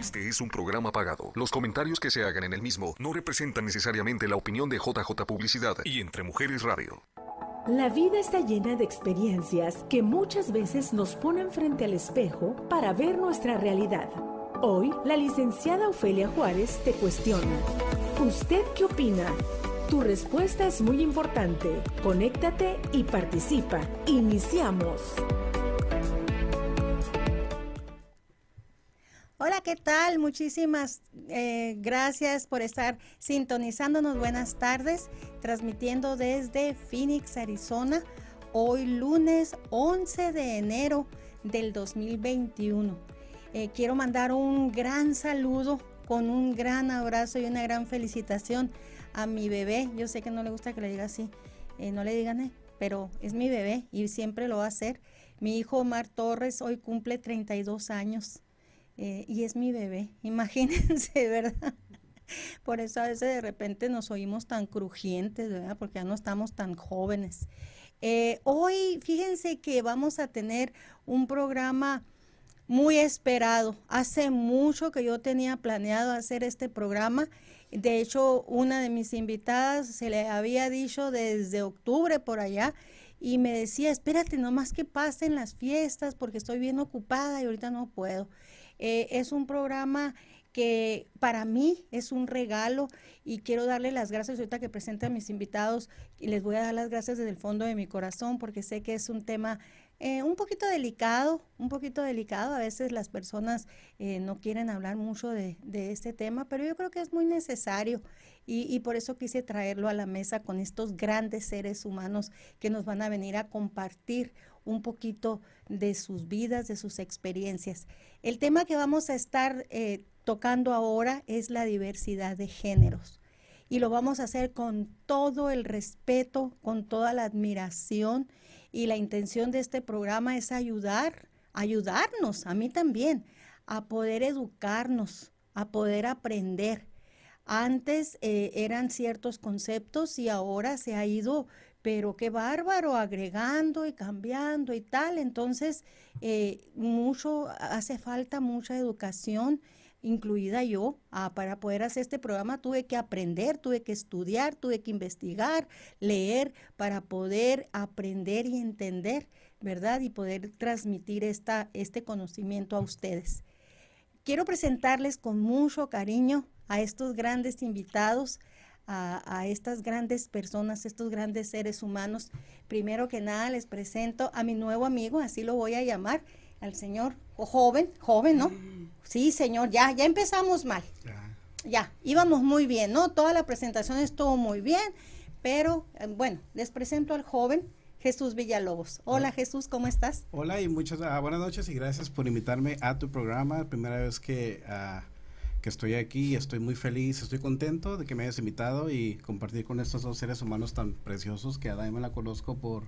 Este es un programa pagado. Los comentarios que se hagan en el mismo no representan necesariamente la opinión de JJ Publicidad y Entre Mujeres Radio. La vida está llena de experiencias que muchas veces nos ponen frente al espejo para ver nuestra realidad. Hoy, la licenciada Ofelia Juárez te cuestiona. ¿Usted qué opina? Tu respuesta es muy importante. Conéctate y participa. Iniciamos. Hola, ¿qué tal? Muchísimas eh, gracias por estar sintonizándonos. Buenas tardes, transmitiendo desde Phoenix, Arizona, hoy lunes 11 de enero del 2021. Eh, quiero mandar un gran saludo con un gran abrazo y una gran felicitación a mi bebé. Yo sé que no le gusta que le diga así, eh, no le digan, pero es mi bebé y siempre lo va a hacer. Mi hijo Omar Torres hoy cumple 32 años. Eh, y es mi bebé, imagínense, ¿verdad? Por eso a veces de repente nos oímos tan crujientes, ¿verdad? Porque ya no estamos tan jóvenes. Eh, hoy, fíjense que vamos a tener un programa muy esperado. Hace mucho que yo tenía planeado hacer este programa. De hecho, una de mis invitadas se le había dicho desde octubre por allá y me decía, espérate, nomás que pasen las fiestas porque estoy bien ocupada y ahorita no puedo. Eh, es un programa que para mí es un regalo y quiero darle las gracias ahorita que presente a mis invitados y les voy a dar las gracias desde el fondo de mi corazón porque sé que es un tema eh, un poquito delicado, un poquito delicado. A veces las personas eh, no quieren hablar mucho de, este tema, pero yo creo que es muy necesario y, por eso quise traerlo a la mesa con estos grandes seres humanos que nos van a venir a compartir un poquito de sus vidas, de sus experiencias. El tema que vamos a estar eh, tocando ahora es la diversidad de géneros y lo vamos a hacer con todo el respeto, con toda la admiración y la intención de este programa es ayudar, ayudarnos, a mí también, a poder educarnos, a poder aprender. Antes eh, eran ciertos conceptos y ahora se ha ido pero qué bárbaro, agregando y cambiando y tal. Entonces, eh, mucho, hace falta mucha educación, incluida yo, ah, para poder hacer este programa tuve que aprender, tuve que estudiar, tuve que investigar, leer, para poder aprender y entender, ¿verdad? Y poder transmitir esta, este conocimiento a ustedes. Quiero presentarles con mucho cariño a estos grandes invitados a, estas grandes personas, estos grandes seres humanos. Primero que nada les presento a mi nuevo amigo, así lo voy a llamar, al señor joven, joven, ¿no? Sí, señor, ya, ya empezamos mal. Ya. íbamos muy bien, ¿no? Toda la presentación estuvo muy bien, pero eh, bueno, les presento al joven. Jesús Villalobos. Hola Jesús, ¿cómo estás? Hola y muchas ah, buenas noches y gracias por invitarme a tu programa. Primera vez que uh, que estoy aquí, estoy muy feliz, estoy contento de que me hayas invitado y compartir con estos dos seres humanos tan preciosos que a Dai me la conozco por...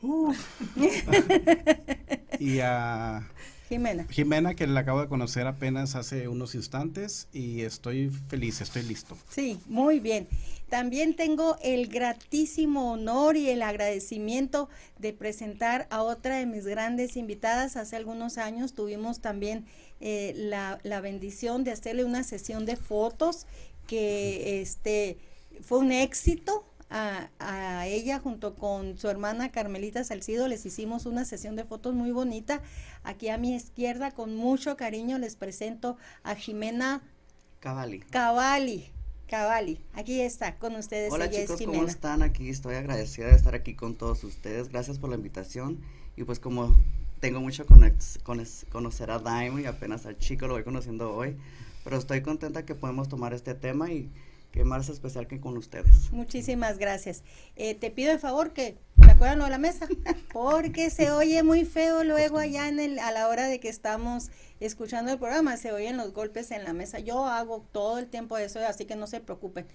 y a Jimena. Jimena, que la acabo de conocer apenas hace unos instantes y estoy feliz, estoy listo. Sí, muy bien. También tengo el gratísimo honor y el agradecimiento de presentar a otra de mis grandes invitadas. Hace algunos años tuvimos también eh, la, la, bendición de hacerle una sesión de fotos que este fue un éxito. A, a, ella junto con su hermana Carmelita Salcido les hicimos una sesión de fotos muy bonita. Aquí a mi izquierda con mucho cariño les presento a Jimena Cavalli. Cavalli. Cavalli, aquí está con ustedes. Hola chicos, ¿cómo están? Aquí estoy agradecida de estar aquí con todos ustedes. Gracias por la invitación. Y pues como tengo mucho con conocer a Daimo y apenas al chico lo voy conociendo hoy, pero estoy contenta que podemos tomar este tema y que más especial que con ustedes. Muchísimas gracias. Eh, te pido el favor que te acuerdan de la mesa, porque se oye muy feo luego allá en el, a la hora de que estamos escuchando el programa, se oyen los golpes en la mesa. Yo hago todo el tiempo eso, así que no se preocupen.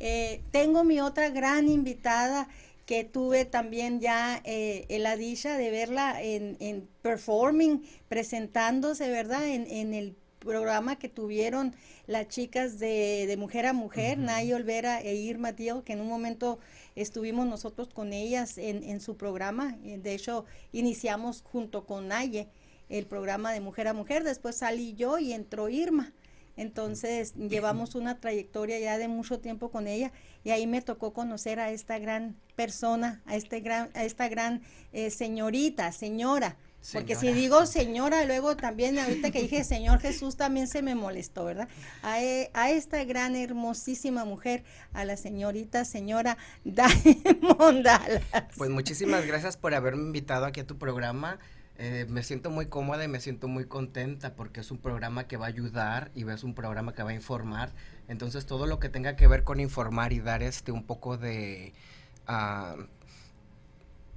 Eh, tengo mi otra gran invitada, que tuve también ya eh, la dicha de verla en, en performing, presentándose, ¿verdad? En, en, el programa que tuvieron las chicas de, de Mujer a Mujer, Nay Olvera e Irma Tío, que en un momento estuvimos nosotros con ellas en, en su programa. De hecho, iniciamos junto con Naye. el programa de Mujer a Mujer, después salí yo y entró Irma. Entonces llevamos una trayectoria ya de mucho tiempo con ella y ahí me tocó conocer a esta gran persona, a, este gran, a esta gran eh, señorita, señora. Porque si digo señora, luego también ahorita que dije Señor Jesús también se me molestó, ¿verdad? A, e, a esta gran, hermosísima mujer, a la señorita, señora Diamond Dallas. Pues muchísimas gracias por haberme invitado aquí a tu programa. Eh, me siento muy cómoda y me siento muy contenta porque es un programa que va a ayudar y es un programa que va a informar. Entonces todo lo que tenga que ver con informar y dar este un poco de... Ah,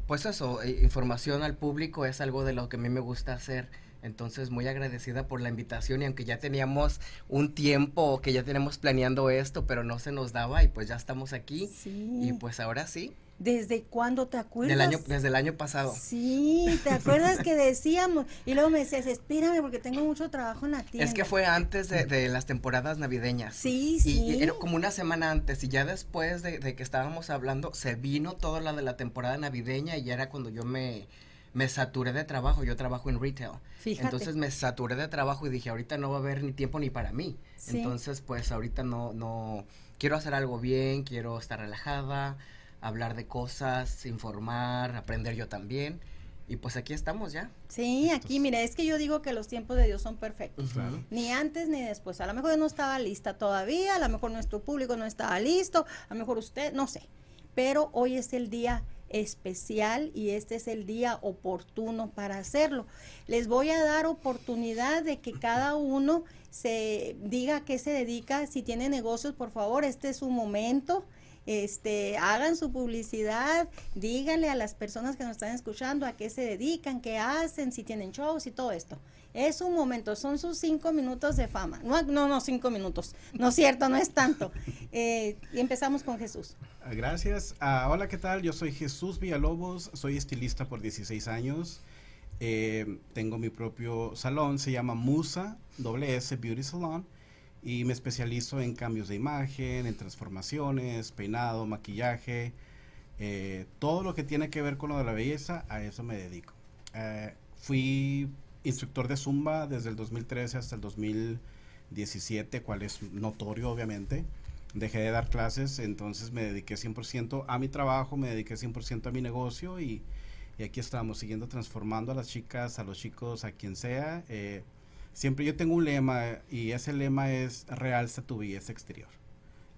pues eso, eh, información al público es algo de lo que a mí me gusta hacer. Entonces, muy agradecida por la invitación y aunque ya teníamos un tiempo que ya tenemos planeando esto, pero no se nos daba y pues ya estamos aquí. Y pues ahora sí. ¿Desde cuándo te acuerdas? Del año, desde el año pasado. Sí, ¿te acuerdas que decíamos? Y luego me decías, espérame porque tengo mucho trabajo en la tienda. Es que fue antes de, las temporadas navideñas. Sí, sí. Y era como una semana antes y ya después de, que estábamos hablando, se vino toda la de la temporada navideña y ya era cuando yo me, me saturé de trabajo. Yo trabajo en retail. Fíjate. Entonces me saturé de trabajo y dije, ahorita no va a haber ni tiempo ni para mí. Entonces, pues ahorita no, no, quiero hacer algo bien, quiero estar relajada hablar de cosas, informar, aprender yo también. Y pues aquí estamos ya. Sí, aquí, mira, es que yo digo que los tiempos de Dios son perfectos. Ni antes ni después. A lo mejor no estaba lista todavía, a lo mejor nuestro público no estaba listo, a lo mejor usted, no sé. Pero hoy es el día especial y este es el día oportuno para hacerlo. Les voy a dar oportunidad de que cada uno se diga a qué se dedica. Si tiene negocios, por favor, este es su momento este, hagan su publicidad, díganle a las personas que nos están escuchando a qué se dedican, qué hacen, si tienen shows y todo esto. Es un momento, son sus cinco minutos de fama. No, no, no cinco minutos. No es cierto, no es tanto. Eh, y empezamos con Jesús. Ah, gracias. Ah, hola, ¿qué tal? Yo soy Jesús Villalobos, soy estilista por 16 años. Eh, tengo mi propio salón, se llama Musa WS Beauty Salon y me especializo en cambios de imagen, en transformaciones, peinado, maquillaje, eh, todo lo que tiene que ver con lo de la belleza, a eso me dedico. Eh, fui instructor de Zumba desde el 2013 hasta el 2017, cual es notorio obviamente. Dejé de dar clases, entonces me dediqué 100% a mi trabajo, me dediqué 100% a mi negocio y, y, aquí estamos siguiendo transformando a las chicas, a los chicos, a quien sea. Eh, siempre yo tengo un lema y ese lema es realza tu belleza exterior.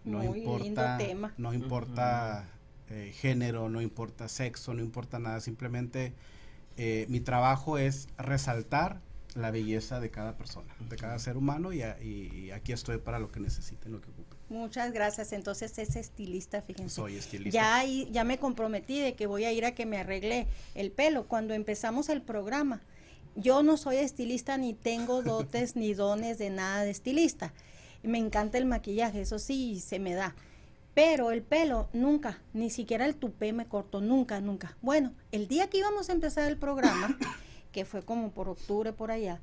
No importa, no importa eh, género, no importa sexo, no importa nada, simplemente eh, mi trabajo es resaltar la belleza de cada persona, de cada ser humano y, aquí estoy para lo que necesiten, lo que ocupen. Muchas gracias. Entonces es estilista, fíjense. Soy estilista. Ya, ya me comprometí de que voy a ir a que me arregle el pelo. Cuando empezamos el programa, yo no soy estilista ni tengo dotes ni dones de nada de estilista. Me encanta el maquillaje, eso sí, se me da. Pero el pelo, nunca, ni siquiera el tupé me corto, nunca, nunca. Bueno, el día que íbamos a empezar el programa, que fue como por octubre por allá,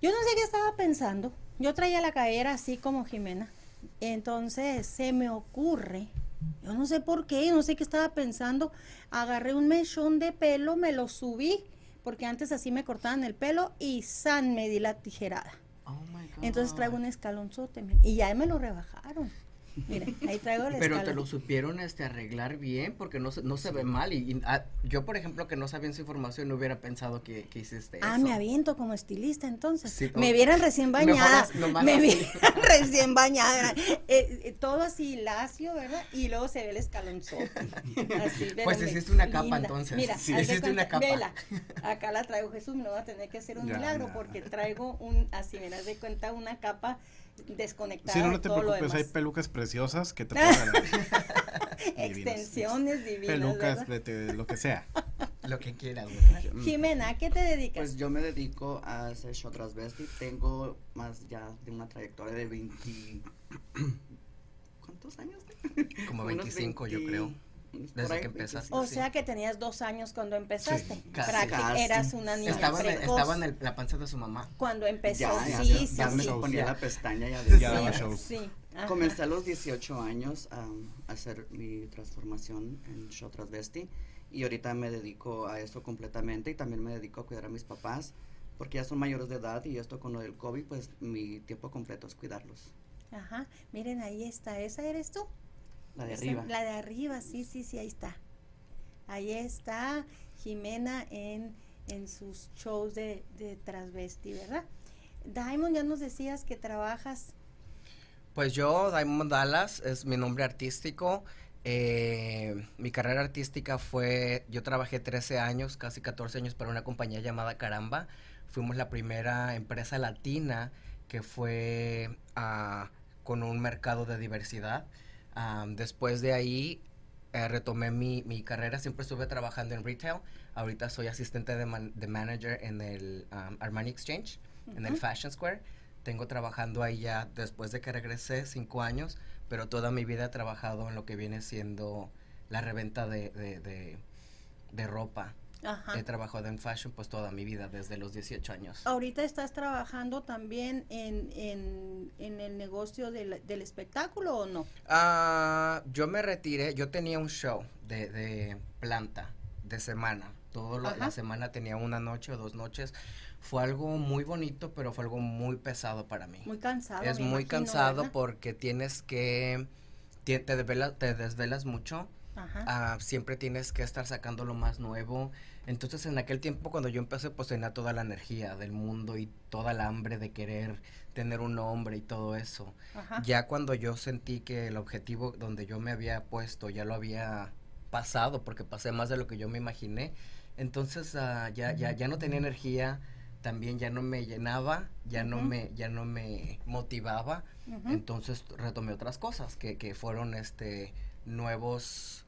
yo no sé qué estaba pensando. Yo traía la cadera así como Jimena. Entonces se me ocurre, yo no sé por qué, no sé qué estaba pensando, agarré un mechón de pelo, me lo subí porque antes así me cortaban el pelo y san me di la tijerada. Oh Entonces traigo un escalonzote y ya me lo rebajaron. Mira, ahí traigo el Pero te lo supieron este arreglar bien porque no, no se ve mal. Y, ah, yo, por ejemplo, que no sabía esa información, no hubiera pensado que, que hiciste ah, eso. Ah, me aviento como estilista entonces. me vieran recién bañada. me vieran recién bañada. Eh, eh, todo así lacio, ¿verdad? Y luego se ve el escalonzote. Así, pues hiciste una capa entonces. Mira, hiciste una capa. Vela, acá la traigo Jesús, me va a tener que hacer un milagro porque traigo un, así me das de cuenta, una capa desconectada. Si no, no te preocupes, hay pelucas preciosas que te pueden Extensiones divinas. Pelucas, de, lo que sea. lo que quieras. Jimena, ¿a qué te dedicas? Pues yo me dedico a hacer show transvesti. Tengo más ya de una trayectoria de 20. ¿Cuántos años? Como 25, yo creo. Desde que empezaste. O sea que tenías dos años cuando empezaste. Eras una niña estaba, En, estaba en la panza de su mamá. Cuando empezó, ya, sí, sí, ya me ponía la pestaña ya, daba show. Sí, Comencé a los 18 años a, hacer mi transformación en show transvesti y ahorita me dedico a eso completamente y también me dedico a cuidar a mis papás. porque ya son mayores de edad y esto con lo del COVID, pues mi tiempo completo es cuidarlos. Ajá, miren, ahí está, ¿esa eres tú? La de arriba. La de arriba, sí, sí, sí, ahí está. Ahí está Jimena en, en sus shows de, de transvesti, ¿verdad? Diamond, ya nos decías que trabajas. Pues yo, Diamond Dallas, es mi nombre artístico. Eh, mi carrera artística fue, yo trabajé 13 años, casi 14 años para una compañía llamada Caramba. Fuimos la primera empresa latina que fue ah, con un mercado de diversidad. Ah, después de ahí eh, retomé mi, mi, carrera, siempre estuve trabajando en retail. Ahorita soy asistente de, de manager en el um, Armani Exchange, en el Fashion Square. Tengo trabajando ahí ya después de que regresé cinco años, pero toda mi vida he trabajado en lo que viene siendo la reventa de, de, de ropa. Ajá. He trabajado en fashion pues toda mi vida, desde los 18 años. Ahorita estás trabajando también en, en, en el negocio del, del, espectáculo o no? Uh, yo me retiré, yo tenía un show de, de planta de semana. Toda la semana tenía una noche o dos noches. Fue algo muy bonito, pero fue algo muy pesado para mí. Muy cansado. Es muy cansado porque tienes que, te, te, desvelas, te desvelas mucho. Uh, siempre tienes que estar sacando lo más nuevo. Entonces en aquel tiempo cuando yo empecé pues tenía toda la energía del mundo y toda la hambre de querer tener un nombre y todo eso. Ajá. Ya cuando yo sentí que el objetivo donde yo me había puesto ya lo había pasado porque pasé más de lo que yo me imaginé, entonces uh, ya, ya, ya no tenía energía, también ya no me llenaba, ya uh -huh. no me, ya no me motivaba, uh -huh. entonces retomé otras cosas que, que fueron este nuevos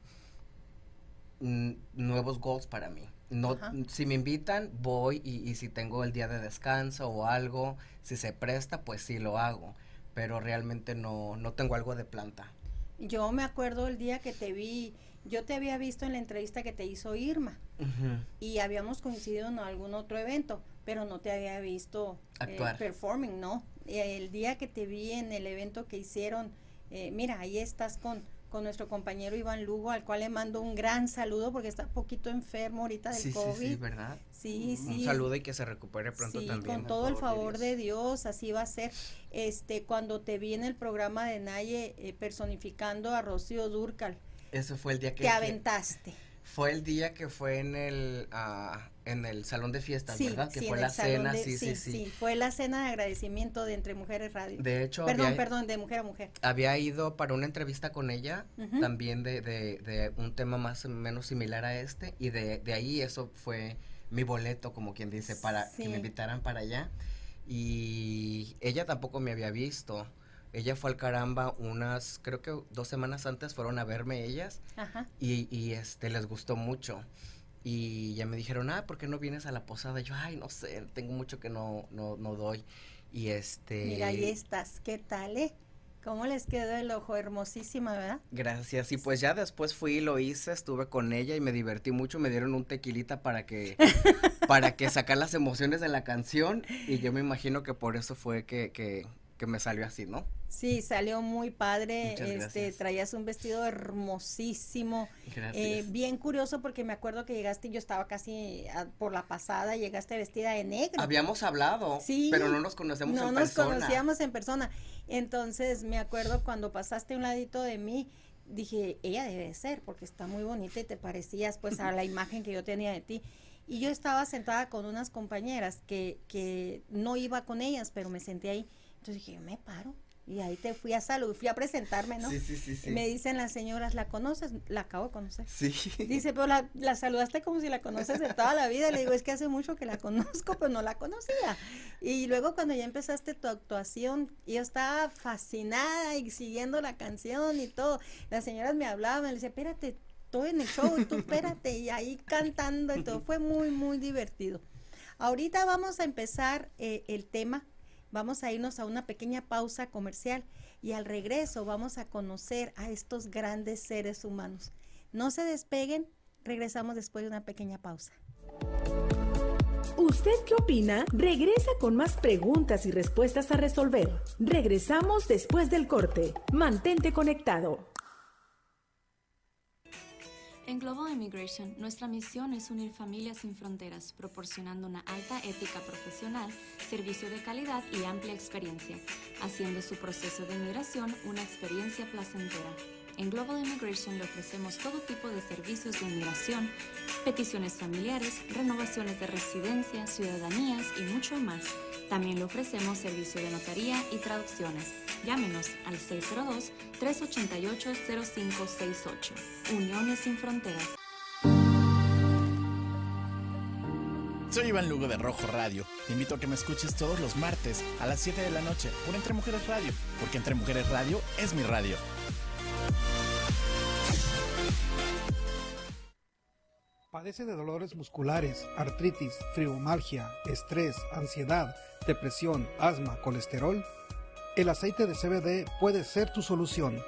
nuevos goals para mí. No, si me invitan, voy y, y, si tengo el día de descanso o algo, si se presta, pues sí lo hago. Pero realmente no, no tengo algo de planta. Yo me acuerdo el día que te vi, yo te había visto en la entrevista que te hizo Irma uh -huh. y habíamos coincidido en algún otro evento, pero no te había visto eh, performing, ¿no? El día que te vi en el evento que hicieron, eh, mira, ahí estás con con nuestro compañero Iván Lugo, al cual le mando un gran saludo porque está poquito enfermo ahorita del sí, COVID. Sí, sí, ¿verdad? Sí, un, sí. Un saludo y que se recupere pronto sí, también. con todo el favor de Dios. de Dios. así va a ser. Este, cuando te vi en el programa de Naye eh, personificando a Rocío Durcal. Eso fue el día que... Te aventaste. Que fue el día que fue en el uh, en el salón de fiestas, sí, ¿verdad? Que sí, fue la cena, de, sí, sí, sí, sí, Fue la cena de agradecimiento de Entre Mujeres Radio. De hecho, perdón, había, perdón, de mujer a mujer. Había ido para una entrevista con ella, uh -huh. también de, de, de, un tema más o menos similar a este, y de, de ahí eso fue mi boleto, como quien dice, para que me invitaran para allá. Y ella tampoco me había visto. Ella fue al caramba unas, creo que dos semanas antes fueron a verme ellas Ajá. Y, y este les gustó mucho. Y ya me dijeron, ah, ¿por qué no vienes a la posada? Y yo, ay, no sé, tengo mucho que no, no, no doy. Y este... Mira, ahí estás, ¿qué tal, eh? ¿Cómo les quedó el ojo? Hermosísima, ¿verdad? Gracias. Y pues ya después fui y lo hice, estuve con ella y me divertí mucho. Me dieron un tequilita para que, para que sacar las emociones de la canción. Y yo me imagino que por eso fue que, que, que me salió así, ¿no? Sí, salió muy padre. Muchas este, gracias. traías un vestido hermosísimo. Gracias. Eh, bien curioso porque me acuerdo que llegaste, yo estaba casi a, por la pasada, llegaste vestida de negro. Habíamos hablado, sí, pero no nos conocemos no en nos persona. conocíamos en persona. Entonces me acuerdo cuando pasaste a un ladito de mí, dije, ella debe ser porque está muy bonita y te parecías pues a la imagen que yo tenía de ti. Y yo estaba sentada con unas compañeras que, que no iba con ellas, pero me senté ahí. Entonces dije, yo me paro. Y ahí te fui a salud, fui a presentarme, ¿no? Sí, sí, sí, sí. Me dicen las señoras, ¿la conoces? La acabo de conocer. Sí. Dice, pero la, la, saludaste como si la conoces de toda la vida. Le digo, es que hace mucho que la conozco, pero no la conocía. Y luego cuando ya empezaste tu actuación, yo estaba fascinada y siguiendo la canción y todo. Las señoras me hablaban, le decía, espérate, estoy en el show, tú espérate. Y ahí cantando y todo. Fue muy, muy divertido. Ahorita vamos a empezar eh, el tema Vamos a irnos a una pequeña pausa comercial y al regreso vamos a conocer a estos grandes seres humanos. No se despeguen, regresamos después de una pequeña pausa. ¿Usted qué opina? Regresa con más preguntas y respuestas a resolver. Regresamos después del corte. Mantente conectado. En Global Immigration, nuestra misión es unir familias sin fronteras, proporcionando una alta ética profesional, servicio de calidad y amplia experiencia, haciendo su proceso de inmigración una experiencia placentera. En Global Immigration le ofrecemos todo tipo de servicios de inmigración, peticiones familiares, renovaciones de residencia, ciudadanías y mucho más. También le ofrecemos servicio de notaría y traducciones. Llámenos al 602-388-0568. Uniones sin Fronteras. Soy Iván Lugo de Rojo Radio. Te invito a que me escuches todos los martes a las 7 de la noche por Entre Mujeres Radio, porque Entre Mujeres Radio es mi radio. Padece de dolores musculares, artritis, fibromialgia, estrés, ansiedad, depresión, asma, colesterol. El aceite de CBD puede ser tu solución.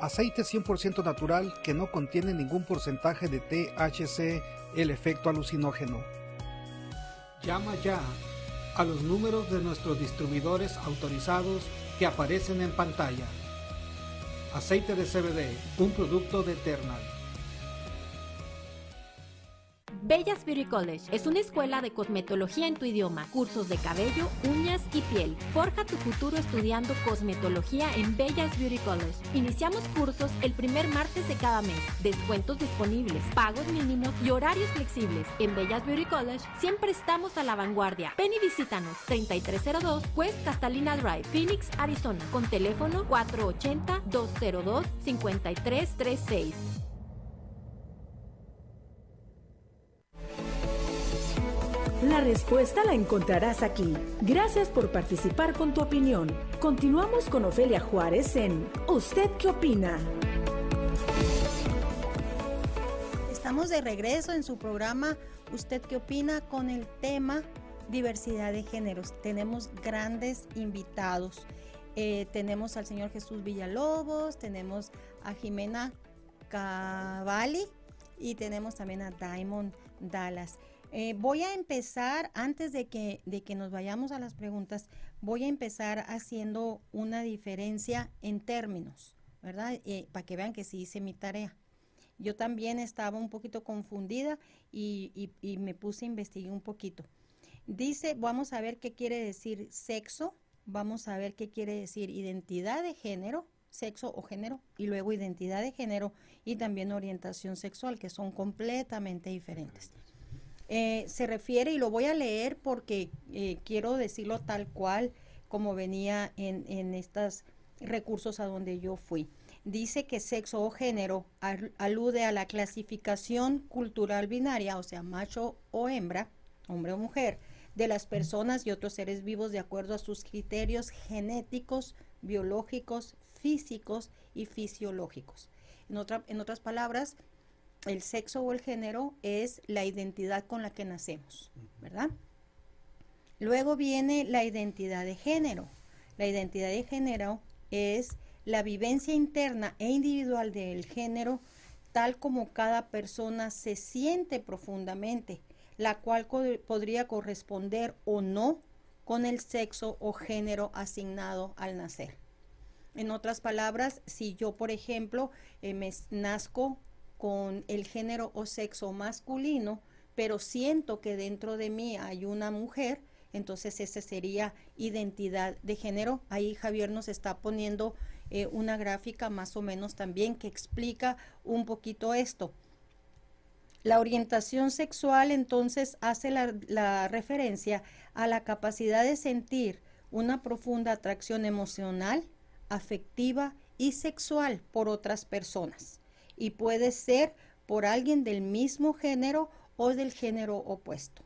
Aceite 100% natural que no contiene ningún porcentaje de THC, el efecto alucinógeno. Llama ya a los números de nuestros distribuidores autorizados que aparecen en pantalla. Aceite de CBD, un producto de Eternal. Bellas Beauty College es una escuela de cosmetología en tu idioma, cursos de cabello, uñas y piel. Forja tu futuro estudiando cosmetología en Bellas Beauty College. Iniciamos cursos el primer martes de cada mes. Descuentos disponibles, pagos mínimos y horarios flexibles. En Bellas Beauty College siempre estamos a la vanguardia. Ven y visítanos 3302 West Catalina Drive, Phoenix, Arizona, con teléfono 480 202 5336. La respuesta la encontrarás aquí. Gracias por participar con tu opinión. Continuamos con Ofelia Juárez en ¿Usted qué opina? Estamos de regreso en su programa ¿Usted qué opina? con el tema diversidad de géneros. Tenemos grandes invitados. Eh, tenemos al señor Jesús Villalobos, tenemos a Jimena Cavalli y tenemos también a Diamond Dallas. Eh, voy a empezar, antes de que, de que nos vayamos a las preguntas, voy a empezar haciendo una diferencia en términos, ¿verdad? Eh, para que vean que sí hice mi tarea. Yo también estaba un poquito confundida y, y me puse a investigar un poquito. Dice, vamos a ver qué quiere decir sexo, vamos a ver qué quiere decir identidad de género, sexo o género, y luego identidad de género y también orientación sexual, que son completamente diferentes. Eh, se refiere, y lo voy a leer porque eh, quiero decirlo tal cual como venía en, en estos recursos a donde yo fui. Dice que sexo o género alude a la clasificación cultural binaria, o sea, macho o hembra, hombre o mujer, de las personas y otros seres vivos de acuerdo a sus criterios genéticos, biológicos, físicos y fisiológicos. En, en otras palabras, el sexo o el género es la identidad con la que nacemos, ¿verdad? Luego viene la identidad de género. La identidad de género es la vivencia interna e individual del género tal como cada persona se siente profundamente, la cual podría corresponder o no con el sexo o género asignado al nacer. En otras palabras, si yo, por ejemplo, eh, me nazco con el género o sexo masculino, pero siento que dentro de mí hay una mujer, entonces esa sería identidad de género. Ahí Javier nos está poniendo eh, una gráfica más o menos también que explica un poquito esto. La orientación sexual entonces hace la, la referencia a la capacidad de sentir una profunda atracción emocional, afectiva y sexual por otras personas y puede ser por alguien del mismo género o del género opuesto.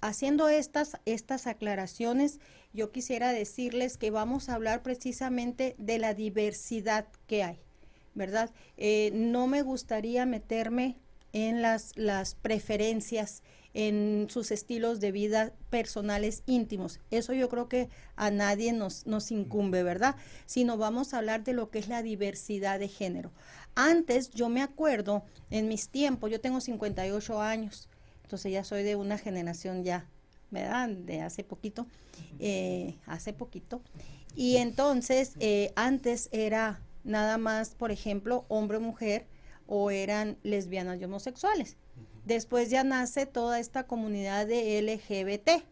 Haciendo estas, estas aclaraciones, yo quisiera decirles que vamos a hablar precisamente de la diversidad que hay, ¿verdad? Eh, no me gustaría meterme en las, las preferencias en sus estilos de vida personales íntimos. Eso yo creo que a nadie nos, nos incumbe, ¿verdad? Sino vamos a hablar de lo que es la diversidad de género. Antes yo me acuerdo, en mis tiempos, yo tengo 58 años, entonces ya soy de una generación ya, ¿verdad? De hace poquito, eh, hace poquito. Y entonces, eh, antes era nada más, por ejemplo, hombre o eran lesbianas y homosexuales. Después ya nace toda esta comunidad de LGBT,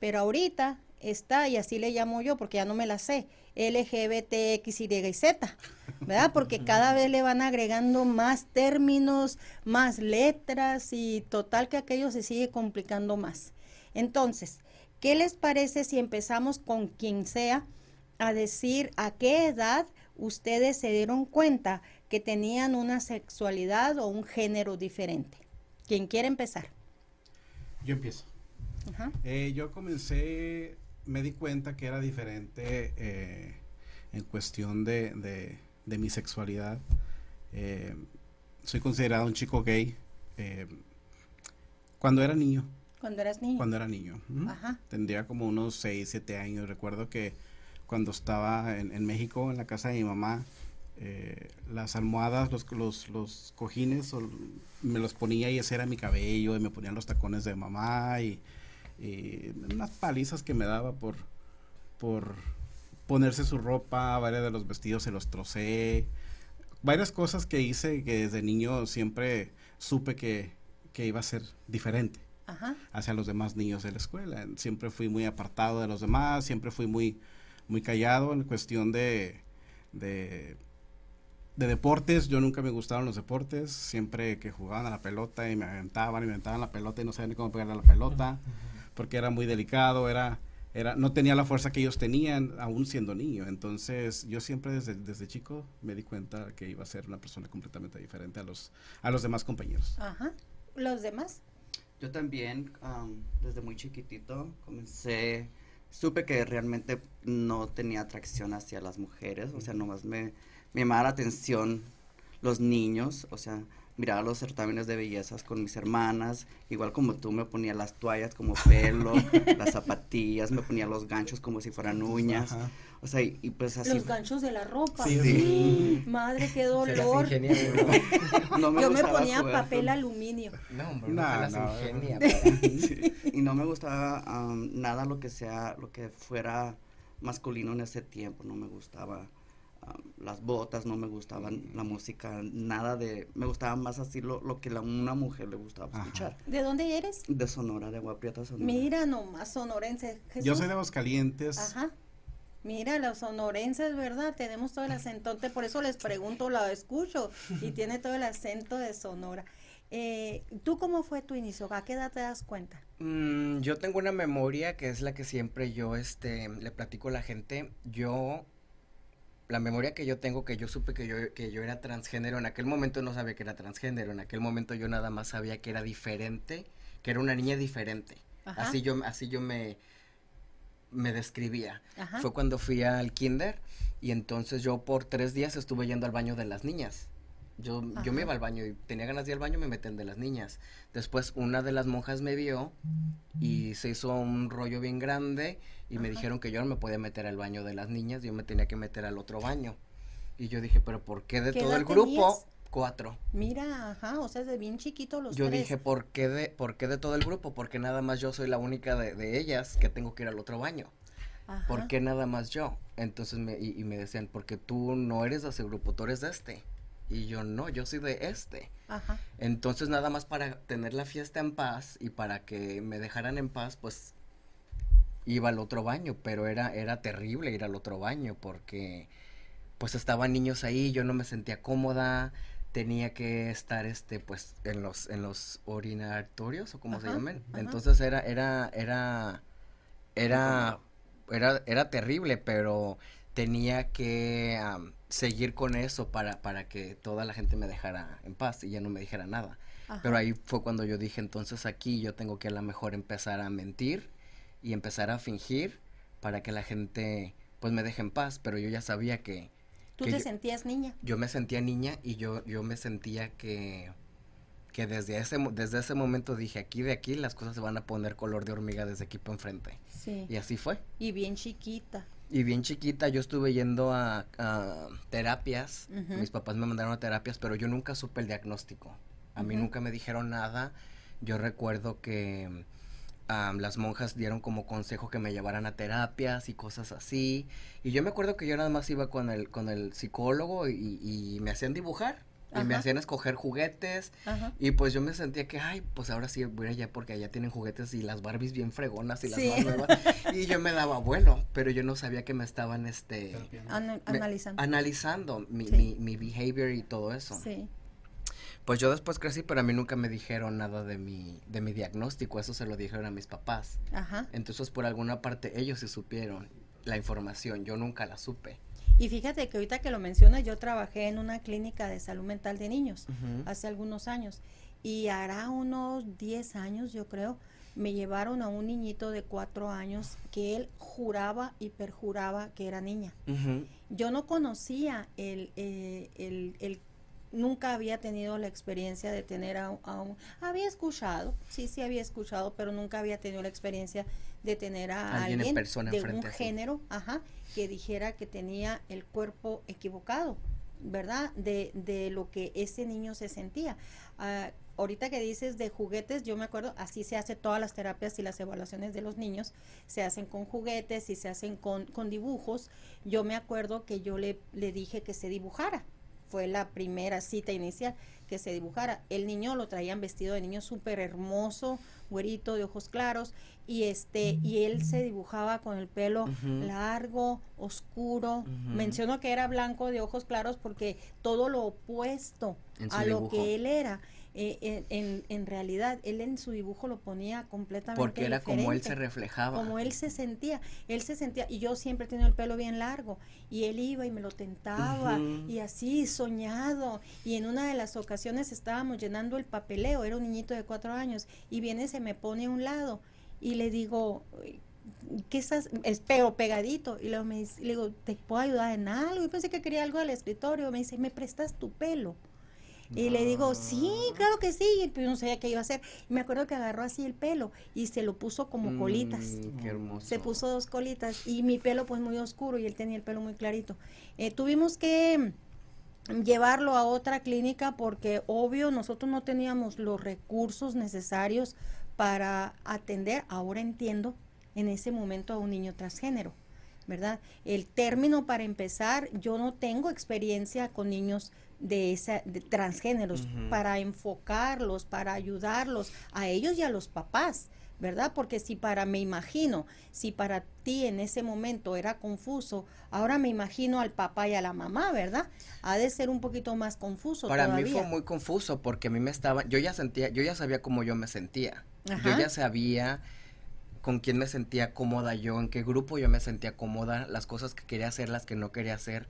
pero ahorita está, y así le llamo yo porque ya no me la sé, LGBT, X, Y y Z, ¿verdad? Porque cada vez le van agregando más términos, más letras y total que aquello se sigue complicando más. Entonces, ¿qué les parece si empezamos con quien sea a decir a qué edad ustedes se dieron cuenta que tenían una sexualidad o un género diferente? ¿Quién quiere empezar? Yo empiezo. Eh, yo comencé, me di cuenta que era diferente eh, en cuestión de, mi sexualidad. Eh, soy considerado un chico gay cuando era niño. Cuando eras niño. Cuando era niño. Tendría como unos 6, 7 años. Recuerdo que cuando estaba en, México, en la casa de mi mamá, eh, las almohadas, los, los, los cojines, me los ponía y ese era mi cabello, y me ponían los tacones de mamá, y, unas palizas que me daba por, por ponerse su ropa, varios de los vestidos se los trocé, varias cosas que hice que desde niño siempre supe que, que iba a ser diferente. hacia los demás niños de la escuela. Siempre fui muy apartado de los demás, siempre fui muy, muy callado en cuestión de, de, deportes. Yo nunca me gustaron los deportes. Siempre que jugaban a la pelota y me aventaban y me aventaban la pelota y no sabía ni cómo pegarle a la pelota, porque era muy delicado, era, era, no tenía la fuerza que ellos tenían aún siendo niño. Entonces yo siempre desde, desde chico me di cuenta que iba a ser una persona completamente diferente a los, a los demás compañeros. Ajá. ¿Los demás? Yo también, desde muy chiquitito, comencé supe que realmente no tenía atracción hacia las mujeres, o sea, nomás me, me llamaba la atención los niños, o sea, miraba los certámenes de bellezas con mis hermanas, igual como tú me ponía las toallas como pelo, las zapatillas, me ponía los ganchos como si fueran uñas. O sea, y, pues así. Los ganchos de la ropa. Sí. Madre, qué dolor. no me Yo me ponía papel aluminio. No, hombre, no, no, Y no me gustaba nada lo que sea, lo que fuera masculino en ese tiempo. No me gustaba las botas, no me gustaban la música, nada de... Me gustaba más así lo, lo que a una mujer le gustaba escuchar. ¿De dónde eres? De Sonora, de Guaprieta, Sonora. Mira nomás, sonorense. Yo soy de Aguascalientes. Ajá. Mira, los sonorenses, ¿verdad? Tenemos todo el acento, por eso les pregunto, la escucho, y tiene todo el acento de Sonora. Eh, ¿Tú cómo fue tu inicio? ¿A qué edad te das cuenta? Mm, yo tengo una memoria que es la que siempre yo este, le platico a la gente. Yo, la memoria que yo tengo, que yo supe que yo, que yo era transgénero, en aquel momento no sabía que era transgénero, en aquel momento yo nada más sabía que era diferente, que era una niña diferente. Así yo, así yo me, me describía. Fue cuando fui al kinder y entonces yo por tres días estuve yendo al baño de las niñas. Yo, yo me iba al baño y tenía ganas de ir al baño, me meten de las niñas. Después una de las monjas me vio y se hizo un rollo bien grande y me dijeron que yo no me podía meter al baño de las niñas, yo me tenía que meter al otro baño. Y yo dije, pero ¿por qué de todo el grupo? Cuatro. Mira, ajá, o sea, de bien chiquito los Yo dije, ¿por qué, de, ¿por qué de todo el grupo? Porque nada más yo soy la única de, ellas que tengo que ir al otro baño. Ajá. ¿Por qué nada más yo? Entonces me, y, me decían, porque tú no eres de ese grupo, tú eres de este. Y yo no, yo soy de este. Ajá. Entonces nada más para tener la fiesta en paz y para que me dejaran en paz, pues iba al otro baño, pero era, era terrible ir al otro baño porque pues estaban niños ahí, yo no me sentía cómoda, tenía que estar este pues en los en los orinatorios o como se llaman entonces era era era era era era terrible pero tenía que seguir con eso para para que toda la gente me dejara en paz y ya no me dijera nada pero ahí fue cuando yo dije entonces aquí yo tengo que a lo mejor empezar a mentir y empezar a fingir para que la gente pues me deje en paz pero yo ya sabía que ¿Tú te sentías niña? Yo me sentía niña y yo, yo me sentía que, que desde, ese, desde ese momento dije, aquí de aquí las cosas se van a poner color de hormiga desde aquí para enfrente. Sí. Y así fue. Y bien chiquita. Y bien chiquita, yo estuve yendo a, terapias, mis papás me mandaron a terapias, pero yo nunca supe el diagnóstico. A mí nunca me dijeron nada. Yo recuerdo que las monjas dieron como consejo que me llevaran a terapias y cosas así. Y yo me acuerdo que yo nada más iba con el, con el psicólogo y, me hacían dibujar. Y me hacían escoger juguetes y pues yo me sentía que ay pues ahora sí voy allá porque allá tienen juguetes y las Barbies bien fregonas y las más nuevas y yo me daba vuelo pero yo no sabía que me estaban este analizando. analizando mi, mi, mi behavior y todo eso. Sí. Pues yo después crecí, pero a mí nunca me dijeron nada de mi, de mi diagnóstico, eso se lo dijeron a mis papás. Ajá. Entonces, por alguna parte, ellos se supieron la información, yo nunca la supe. Y fíjate que ahorita que lo mencionas, yo trabajé en una clínica de salud mental de niños hace algunos años. Y hará unos 10 años, yo creo, me llevaron a un niñito de 4 años que él juraba y perjuraba que era niña. Yo no conocía el, eh, el, el nunca había tenido la experiencia de tener a, un, había escuchado, sí, sí había escuchado, pero nunca había tenido la experiencia de tener a alguien, de un género, ajá, que dijera que tenía el cuerpo equivocado, ¿verdad? De, de lo que ese niño se sentía. Ah, ahorita que dices de juguetes, yo me acuerdo, así se hace todas las terapias y las evaluaciones de los niños, se hacen con juguetes y se hacen con, con dibujos. Yo me acuerdo que yo le, le dije que se dibujara, fue la primera cita inicial que se dibujara. El niño lo traían vestido de niño súper hermoso, güerito, de ojos claros, y este, y él se dibujaba con el pelo largo, oscuro. Menciono que era blanco de ojos claros porque todo lo opuesto a lo que él era. Eh, en, en, realidad él en su dibujo lo ponía completamente porque era como él se reflejaba como él se sentía él se sentía y yo siempre tenía el pelo bien largo y él iba y me lo tentaba y así soñado y en una de las ocasiones estábamos llenando el papeleo era un niñito de cuatro años y viene se me pone a un lado y le digo ¿qué estás? Espero pegadito. Y luego me dice, le digo, ¿te puedo ayudar en algo? Y pensé que quería algo del escritorio. Me dice, ¿me prestas tu pelo? Y le digo, sí, claro que sí. Y pues no sabía qué iba a hacer. Y me acuerdo que agarró así el pelo y se lo puso como mm, colitas. Qué hermoso. Se puso dos colitas. Y mi pelo pues muy oscuro y él tenía el pelo muy clarito. Eh, tuvimos que llevarlo a otra clínica porque obvio nosotros no teníamos los recursos necesarios para atender, ahora entiendo, en ese momento a un niño transgénero. ¿verdad? El término para empezar, yo no tengo experiencia con niños de, esa, de transgéneros para enfocarlos, para ayudarlos a ellos y a los papás, ¿verdad? Porque si para, me imagino, si para ti en ese momento era confuso, ahora me imagino al papá y a la mamá, ¿verdad? Ha de ser un poquito más confuso. Para mí fue muy confuso porque a mí me estaba, yo ya sentía, yo ya sabía cómo yo me sentía, yo ya sabía con quién me sentía cómoda yo, en qué grupo yo me sentía cómoda, las cosas que quería hacer, las que no quería hacer,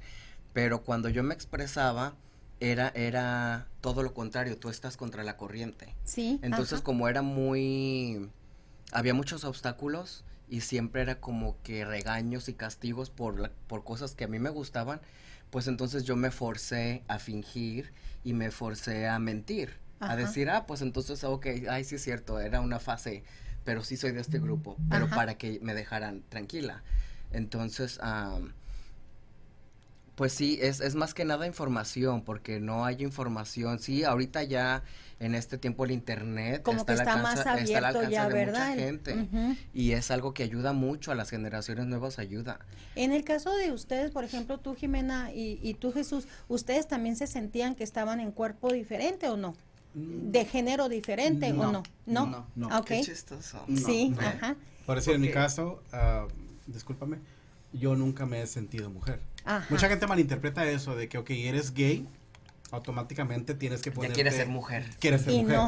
pero cuando yo me expresaba, era, era todo lo contrario, tú estás contra la corriente. Sí. Entonces, como era muy, había muchos obstáculos y siempre era como que regaños y castigos por, por cosas que a mí me gustaban, pues entonces yo me forcé a fingir y me forcé a mentir, a decir, ah, pues entonces, ok, ay, sí es cierto, era una fase, pero sí soy de este grupo, pero para que me dejaran tranquila. Entonces, pues sí, es, es más que nada información, porque no hay información. Sí, ahorita ya en este tiempo el internet Como está, que está más abierto ya, ¿verdad? mucha gente y es algo que ayuda mucho a las generaciones nuevas ayuda. En el caso de ustedes, por ejemplo, tú Jimena y, y tú Jesús, ¿ustedes también se sentían que estaban en cuerpo diferente o no? Mm. ¿De género diferente o no? No, no. no. Ah, okay. Qué chistoso. Sí, ajá. Por decir, en mi caso, uh, discúlpame, yo nunca me he sentido mujer. Mucha gente malinterpreta eso de que, ok, eres gay, automáticamente tienes que poner. Ya quieres ser mujer. Quieres ser mujer.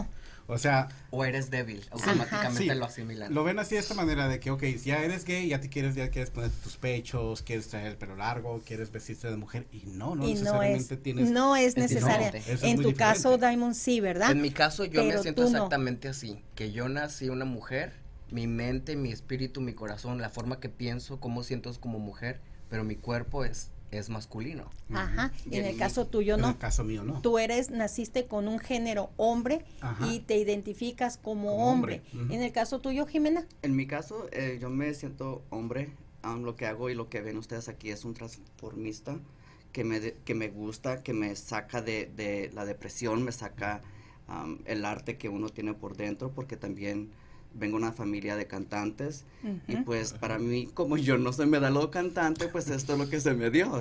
O sea. O eres débil, automáticamente lo asimilan. Lo ven así de esta manera de que, ok, si ya eres gay, ya te quieres, ya quieres poner tus pechos, quieres traer el pelo largo, quieres vestirte de mujer. Y no, no necesariamente no es, tienes. No es necesaria. en tu caso, Diamond, sí, ¿verdad? En mi caso, yo me siento exactamente así. Que yo nací una mujer, mi mente, mi espíritu, mi corazón, la forma que pienso, cómo siento como mujer pero mi cuerpo es es masculino. Ajá, y en el caso tuyo no. En el caso mío no. Tú eres, naciste con un género hombre y te identificas como, hombre. En el caso tuyo, Jimena. En mi caso, eh, yo me siento hombre. lo que hago y lo que ven ustedes aquí es un transformista que me, que me gusta, que me saca de, de la depresión, me saca el arte que uno tiene por dentro, porque también vengo de una familia de cantantes y pues para mí como yo no se me da lo cantante pues esto es lo que se me dio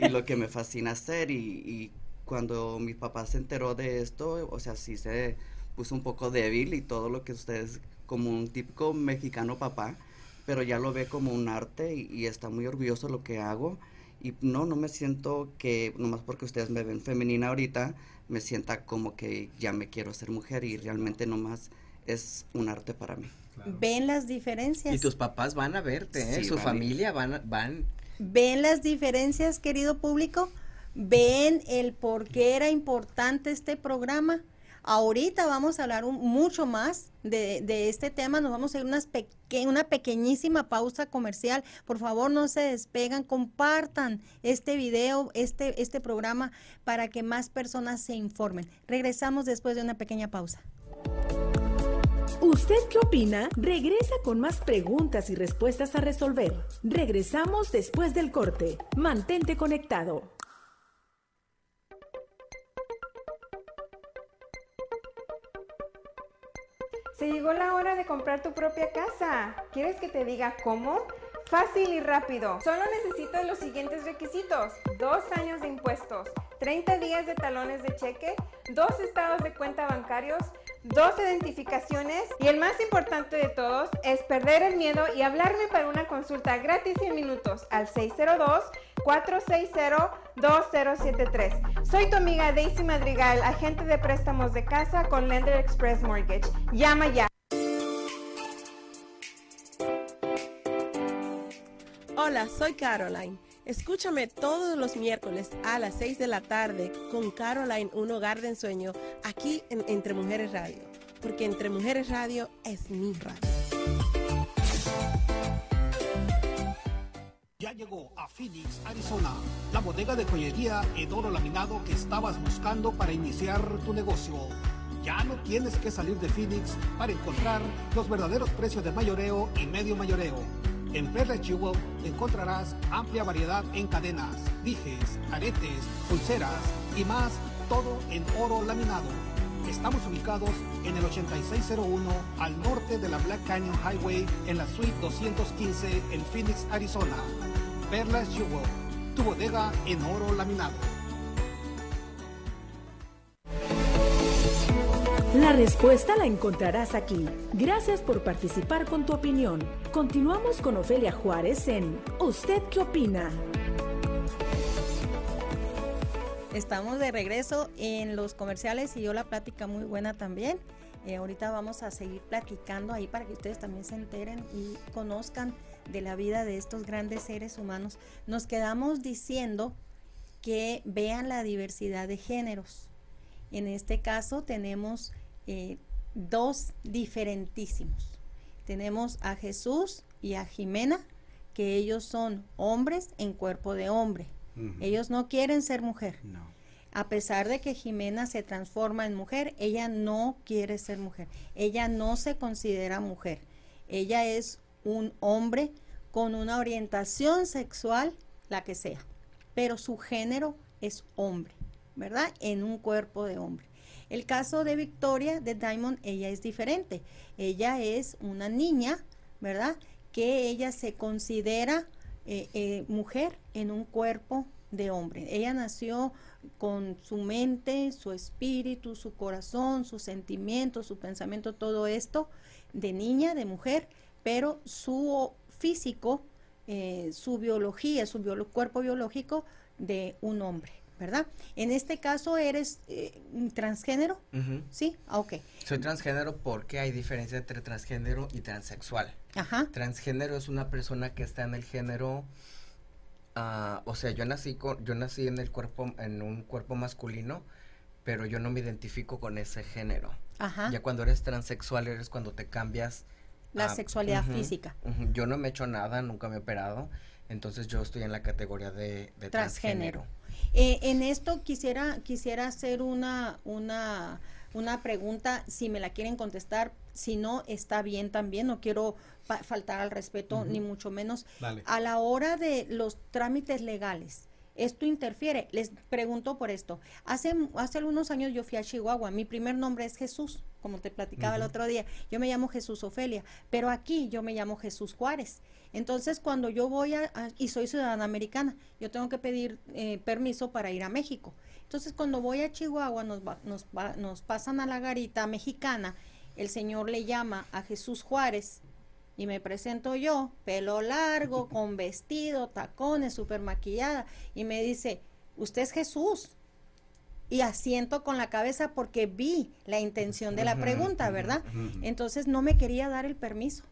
y lo que me fascina hacer y, cuando mi papá se enteró de esto, o sea, sí se puso un poco débil y todo lo que ustedes, como un típico mexicano papá, pero ya lo ve como un arte y, está muy orgulloso de lo que hago. Y no, no me siento que, nomás porque ustedes me ven femenina ahorita, me sienta como que ya me quiero ser mujer y realmente nomás es un arte para mí. ¿Ven las diferencias? Y tus papás van a verte, ¿eh? su familia van, van. ¿Ven las diferencias, querido público? ¿Ven el por qué era importante este programa? Ahorita vamos a hablar mucho más de, este tema. Nos vamos a ir unas una pequeñísima pausa comercial. Por favor, no se despegan. Compartan este video, este, este programa, para que más personas se informen. Regresamos después de una pequeña pausa. ¿Usted qué opina? Regresa con más preguntas y respuestas a resolver. Regresamos después del corte. Mantente conectado. Se llegó la hora de comprar tu propia casa. ¿Quieres que te diga cómo? Fácil y rápido. Solo necesito los siguientes requisitos. Dos años de impuestos, 30 días de talones de cheque, dos estados de cuenta bancarios, dos identificaciones y el más importante de todos es perder el miedo y hablarme para una consulta gratis en minutos al 602-460-2073. Soy tu amiga Daisy Madrigal, agente de préstamos de casa con Lender Express Mortgage. Llama ya. Hola, soy Caroline. Escúchame todos los miércoles a las 6 de la tarde con Caroline, un hogar de ensueño, aquí en Entre Mujeres Radio. Porque Entre Mujeres Radio es mi radio. Ya llegó a Phoenix, Arizona, la bodega de joyería en oro laminado que estabas buscando para iniciar tu negocio. Ya no tienes que salir de Phoenix para encontrar los verdaderos precios de mayoreo y medio mayoreo en Perla Jewel encontrarás amplia variedad en cadenas, dijes, aretes, pulseras y más, todo en oro laminado. Estamos ubicados en el 8601 al norte de la Black Canyon Highway en la suite 215 en Phoenix, Arizona. Perlas Jewel, tu bodega en oro laminado. La respuesta la encontrarás aquí. Gracias por participar con tu opinión. Continuamos con Ofelia Juárez en ¿Usted qué opina? Estamos de regreso en los comerciales y yo la plática muy buena también. Eh, ahorita vamos a seguir platicando ahí para que ustedes también se enteren y conozcan de la vida de estos grandes seres humanos. Nos quedamos diciendo que vean la diversidad de géneros. En este caso tenemos eh, dos diferentísimos. Tenemos a Jesús y a Jimena, que ellos son hombres en cuerpo de hombre. Ellos no quieren ser mujer. A pesar de que Jimena se transforma en mujer, ella no quiere ser mujer. Ella no se considera mujer. Ella es un hombre con una orientación sexual, la que sea, pero su género es hombre, ¿verdad? En un cuerpo de hombre. El caso de Victoria, de Diamond, ella es diferente. Ella es una niña, ¿verdad? Que ella se considera eh, eh, mujer en un cuerpo de hombre. Ella nació con su mente, su espíritu, su corazón, sus sentimientos, su pensamiento, todo esto de niña, de mujer, pero su físico, eh, su biología, su cuerpo biológico de un hombre. ¿Verdad? En este caso eres eh, transgénero, ¿sí? Ah, ok. Soy transgénero porque hay diferencia entre transgénero y transexual. Ajá. Transgénero es una persona que está en el género, uh, o sea, yo nací con, yo nací en el cuerpo, en un cuerpo masculino, pero yo no me identifico con ese género. Ajá. Ya cuando eres transexual eres cuando te cambias la sexualidad física. Yo no me he hecho nada, nunca me he operado, entonces yo estoy en la categoría de, transgénero. Eh, en esto quisiera, quisiera hacer una, una, una pregunta, si me la quieren contestar, si no, está bien también, no quiero faltar al respeto, ni mucho menos. A la hora de los trámites legales, esto interfiere. Les pregunto por esto. Hace, hace algunos años yo fui a Chihuahua. Mi primer nombre es Jesús, como te platicaba el otro día. Yo me llamo Jesús Ofelia, pero aquí yo me llamo Jesús Juárez. Entonces, cuando yo voy a, y soy ciudadana americana, yo tengo que pedir eh, permiso para ir a México. Entonces, cuando voy a Chihuahua, nos, nos, nos pasan a la garita mexicana, el Señor le llama a Jesús Juárez y me presento yo, pelo largo, con vestido, tacones, súper maquillada, y me dice, usted es Jesús. Y asiento con la cabeza porque vi la intención de la pregunta, ¿verdad? Entonces no me quería dar el permiso,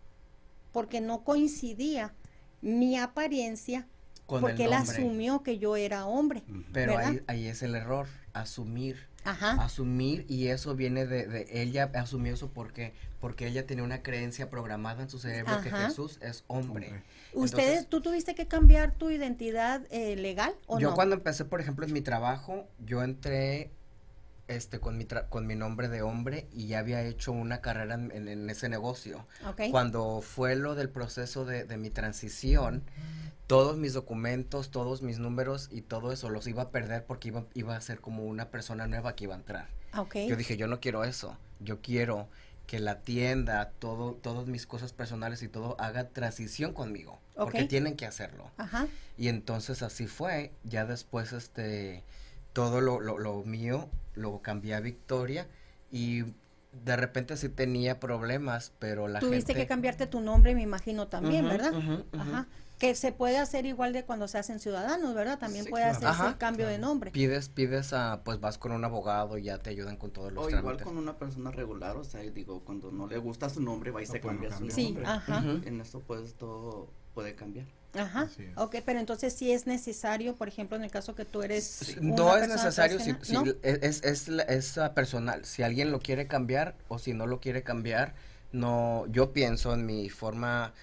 porque no coincidía mi apariencia, porque él asumió que yo era hombre. Pero ahí, ahí es el error, asumir asumir y eso viene de, de, ella asumió eso porque porque ella tenía una creencia programada en su cerebro que Jesús es hombre. ¿Ustedes, tú tuviste que cambiar tu identidad eh, legal o yo cuando empecé, por ejemplo, en mi trabajo, yo entré este con mi con mi nombre de hombre y ya había hecho una carrera en, ese negocio. Cuando fue lo del proceso de, de mi transición, todos mis documentos, todos mis números y todo eso los iba a perder porque iba, iba a ser como una persona nueva que iba a entrar. Okay. Yo dije, yo no quiero eso. Yo quiero que la tienda, todo, todas mis cosas personales y todo haga transición conmigo. Porque tienen que hacerlo. Ajá. Y entonces así fue. Ya después, este, todo lo, lo, lo mío lo cambié a Victoria y de repente sí tenía problemas, pero la Tuviste que cambiarte tu nombre, me imagino también, ¿verdad? Ajá que se puede hacer igual de cuando se hacen ciudadanos, ¿verdad? También puede hacerse el cambio de nombre. Pides, pides a, pues vas con un abogado y ya te ayudan con todos los o igual con una persona regular, o sea, digo, cuando no le gusta su nombre, va y se cambia su nombre. Sí, ajá. En eso pues todo puede cambiar. Ajá, ok, pero entonces sí es necesario, por ejemplo, en el caso que tú eres... no es necesario, si, es, es, es, personal, si alguien lo quiere cambiar o si no lo quiere cambiar, no, yo pienso en mi forma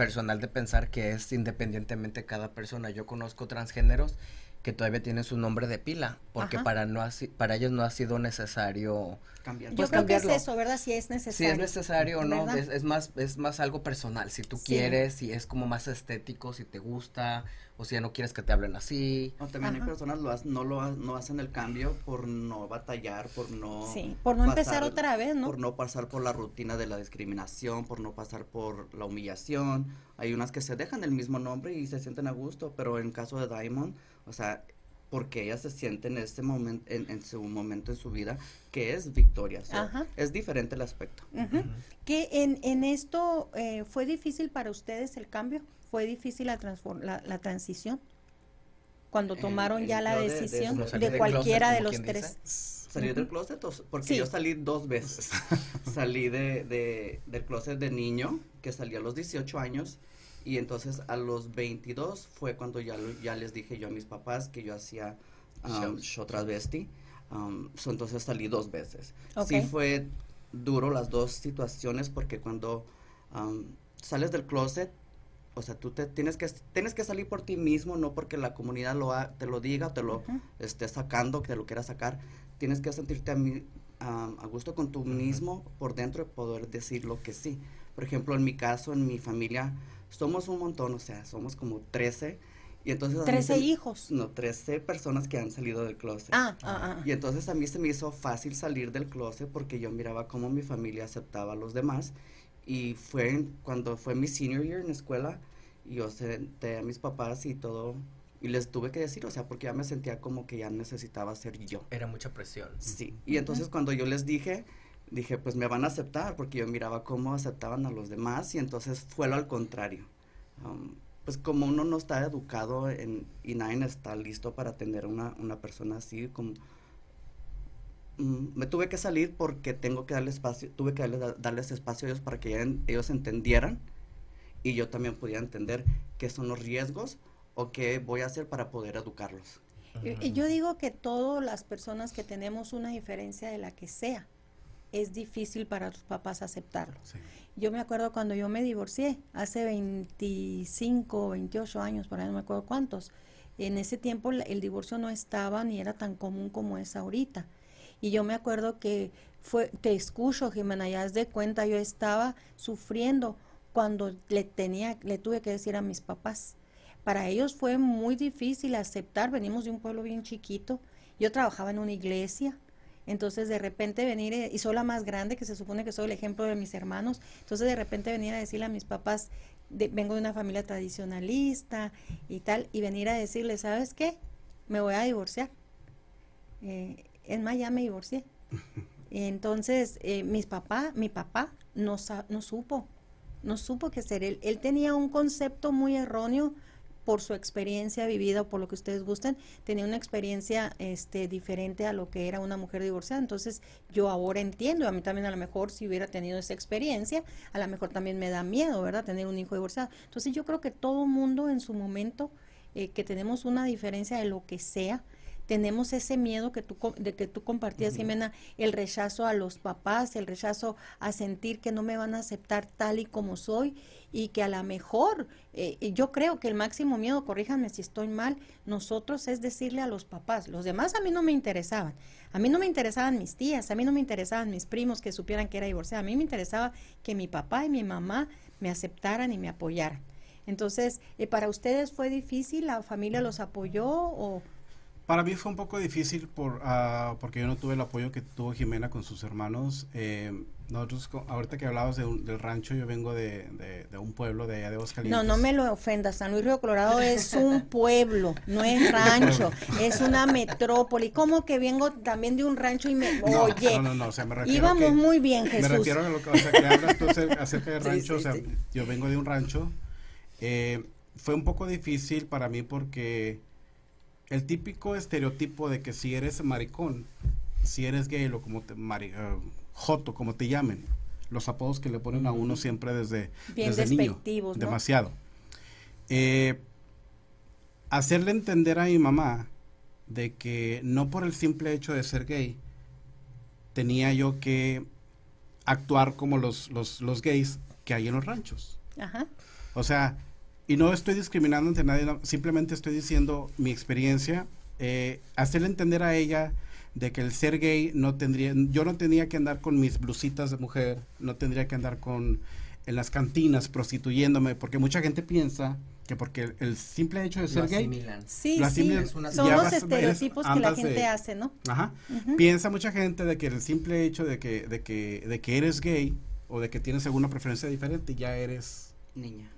personal de pensar que es independientemente cada persona. Yo conozco transgéneros que todavía tienen su nombre de pila, porque para no para ellos no ha sido necesario cambiar. Yo creo que es eso, ¿verdad? Si es necesario. Si es necesario o no, es, más es más algo personal, si tú quieres, si es como más estético, si te gusta, o si ya no quieres que te hablen así. O también hay personas lo no lo no hacen el cambio por no batallar, por no Sí, por no empezar otra vez, ¿no? Por no pasar por la rutina de la discriminación, por no pasar por la humillación. Hay unas que se dejan el mismo nombre y se sienten a gusto, pero en caso de Diamond, o sea, porque ella se siente en este momento, en, su momento en su vida, que es Victoria. es diferente el aspecto. ¿Que en, en esto eh, fue difícil para ustedes el cambio? ¿Fue difícil la, la, transición? Cuando tomaron ya la decisión de, cualquiera de los tres. Salir del closet, porque yo salí dos veces. salí de, de, del closet de niño, que salí a los 18 años, y entonces a los 22 fue cuando ya, ya les dije yo a mis papás que yo hacía um, show transvesti. Um, entonces salí dos veces. Sí fue duro las dos situaciones porque cuando um, sales del closet, o sea, tú te tienes que tienes que salir por ti mismo, no porque la comunidad lo te lo diga, te lo esté sacando, que te lo quiera sacar. Tienes que sentirte a, a gusto con tú mismo por dentro y poder decir lo que sí. Por ejemplo, en mi caso, en mi familia, somos un montón, o sea, somos como 13. Y entonces 13 hijos. No, 13 personas que han salido del closet. Ah, ah, ah. Y entonces a mí se me hizo fácil salir del closet porque yo miraba cómo mi familia aceptaba a los demás. Y fue cuando fue mi senior year en la escuela, y yo senté a mis papás y todo, y les tuve que decir, o sea, porque ya me sentía como que ya necesitaba ser yo. Era mucha presión. Sí, y entonces cuando yo les dije, dije, pues me van a aceptar, porque yo miraba cómo aceptaban a los demás y entonces fue lo al contrario. Um, pues como uno no está educado en, y nadie está listo para atender a una, una persona así, como me tuve que salir porque tengo que darle espacio, tuve que darles, espacio a ellos para que ellos entendieran y yo también pudiera entender qué son los riesgos o qué voy a hacer para poder educarlos. Yo digo que todas las personas que tenemos una diferencia de la que sea, es difícil para tus papás aceptarlo. Yo me acuerdo cuando yo me divorcié, hace 25, 28 años, por ahí no me acuerdo cuántos, en ese tiempo el divorcio no estaba ni era tan común como es ahorita. Y yo me acuerdo que fue, te escucho, Jimena, ya has de cuenta, yo estaba sufriendo cuando le tenía, le tuve que decir a mis papás, para ellos fue muy difícil aceptar, venimos de un pueblo bien chiquito, yo trabajaba en una iglesia, entonces de repente venir, eh, y soy la más grande, que se supone que soy el ejemplo de mis hermanos, entonces de repente venir a decirle a mis papás, vengo de una familia tradicionalista y tal, y venir a decirle, ¿sabes qué? Me voy a divorciar. Eh, es más, ya me divorcié. Entonces, eh, mis papá, mi papá no, no supo, no supo qué hacer. Él, él tenía un concepto muy erróneo por su experiencia vivida o por lo que ustedes gusten, tenía una experiencia este, diferente a lo que era una mujer divorciada. Entonces yo ahora entiendo, a mí también a lo mejor si hubiera tenido esa experiencia, a lo mejor también me da miedo, ¿verdad? Tener un hijo divorciado. Entonces yo creo que todo mundo en su momento, eh, que tenemos una diferencia de lo que sea, tenemos ese miedo que tú, de que tú compartías, Jimena, el rechazo a los papás, el rechazo a sentir que no me van a aceptar tal y como soy y que a lo mejor, eh, yo creo que el máximo miedo, corríjanme si estoy mal, nosotros es decirle a los papás, los demás a mí no me interesaban, a mí no me interesaban mis tías, a mí no me interesaban mis primos que supieran que era divorciada, a mí me interesaba que mi papá y mi mamá me aceptaran y me apoyaran. Entonces, eh, ¿para ustedes fue difícil? ¿La familia los apoyó o, para mí fue un poco difícil por, uh, porque yo no tuve el apoyo que tuvo Jimena con sus hermanos. Eh, nosotros, ahorita que hablabas de del rancho, yo vengo de, de, un pueblo de allá de Aguascalientes. No, no me lo ofendas. San Luis Río Colorado es un pueblo, no es rancho, es una metrópoli. ¿Cómo que vengo también de un rancho y me. Oye, no, no, no, o sea, me refiero íbamos muy bien, Jesús. Me refiero a lo que, o sea, que hablas tú acerca de rancho, o sea, yo vengo de un rancho. Eh, fue un poco difícil para mí porque el típico estereotipo de que si eres maricón, si eres gay o como te, eh, joto, como te llamen, los apodos que le ponen a uno siempre desde, desde niño, demasiado. Eh, hacerle entender a mi mamá de que no por el simple hecho de ser gay tenía yo que actuar como los, los, los gays que hay en los ranchos. Ajá. O sea, y no estoy discriminando ante nadie, simplemente estoy diciendo mi experiencia, eh, hacerle entender a ella de que el ser gay no tendría, yo no tendría que andar con mis blusitas de mujer, no tendría que andar con en las cantinas prostituyéndome, porque mucha gente piensa que porque el, simple hecho de ser gay, sí, sí, son los estereotipos que la gente hace, ¿no? Ajá. Piensa mucha gente de que el simple hecho de que, de que, de que eres gay o de que tienes alguna preferencia diferente ya eres niña.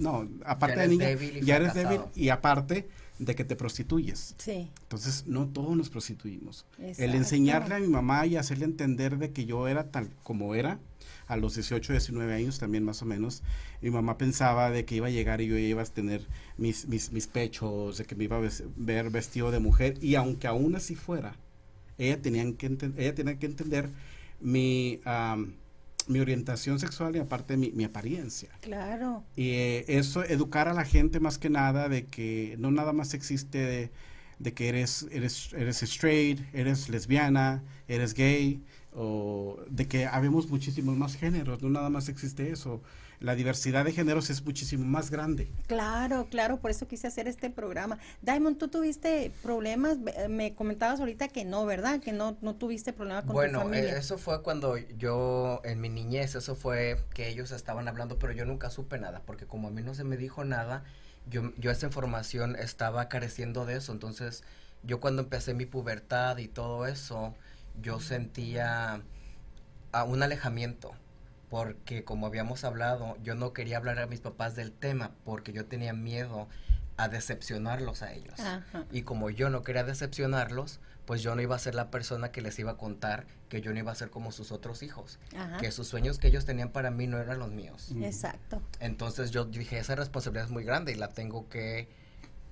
No, aparte de niña, ya eres débil y aparte de que te prostituyes. Sí. Entonces, no todos nos prostituimos. El enseñarle a mi mamá y hacerle entender de que yo era tal como era, a los 18, 19 años también más o menos, mi mamá pensaba de que iba a llegar y yo iba a tener mis, mis, mis pechos, de que me iba a ver vestido de mujer, y aunque aún así fuera, ella tenía que, ella tenía que entender mi mi orientación sexual y aparte mi, mi apariencia. Claro. Y eh, eso, educar a la gente más que nada de que no nada más existe de, que eres, eres, eres straight, eres lesbiana, eres gay, o de que habemos muchísimos más géneros, no nada más existe eso la diversidad de géneros es muchísimo más grande. Claro, claro, por eso quise hacer este programa. Diamond, ¿tú tuviste problemas? Me comentabas ahorita que no, ¿verdad? Que no, no tuviste problemas con tu familia. Bueno, eso fue cuando yo, en mi niñez, eso fue que ellos estaban hablando, pero yo nunca supe nada, porque como a mí no se me dijo nada, yo, yo esa información estaba careciendo de eso, entonces yo cuando empecé mi pubertad y todo eso, yo sentía a un alejamiento porque como habíamos hablado, yo no quería hablar a mis papás del tema porque yo tenía miedo a decepcionarlos a ellos. Y como yo no quería decepcionarlos, pues yo no iba a ser la persona que les iba a contar que yo no iba a ser como sus otros hijos, que sus sueños que ellos tenían para mí no eran los míos. Exacto. Entonces yo dije, esa responsabilidad es muy grande y la tengo que,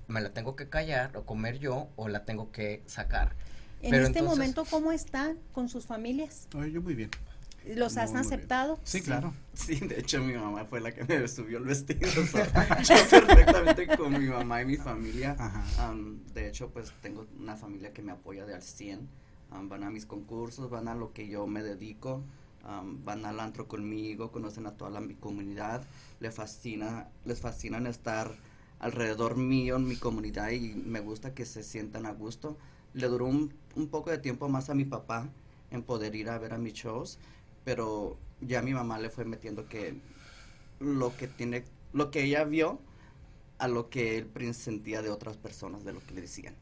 me la tengo que callar o comer yo o la tengo que sacar. En este momento, ¿cómo están con sus familias? yo muy bien. ¿Los has aceptado? Sí, claro. Sí, de hecho mi mamá fue la que me subió el vestido. yo perfectamente con mi mamá y mi familia. de hecho, pues tengo una familia que me apoya de al 100. van a mis concursos, van a lo que yo me dedico. van al antro conmigo, conocen a toda la, mi comunidad. Les fascina, les fascinan estar alrededor mío en mi comunidad y me gusta que se sientan a gusto. Le duró un, un poco de tiempo más a mi papá en poder ir a ver a mis shows pero ya mi mamá le fue metiendo que lo que tiene, lo que ella vio a lo que él sentía de otras personas, de lo que le decían.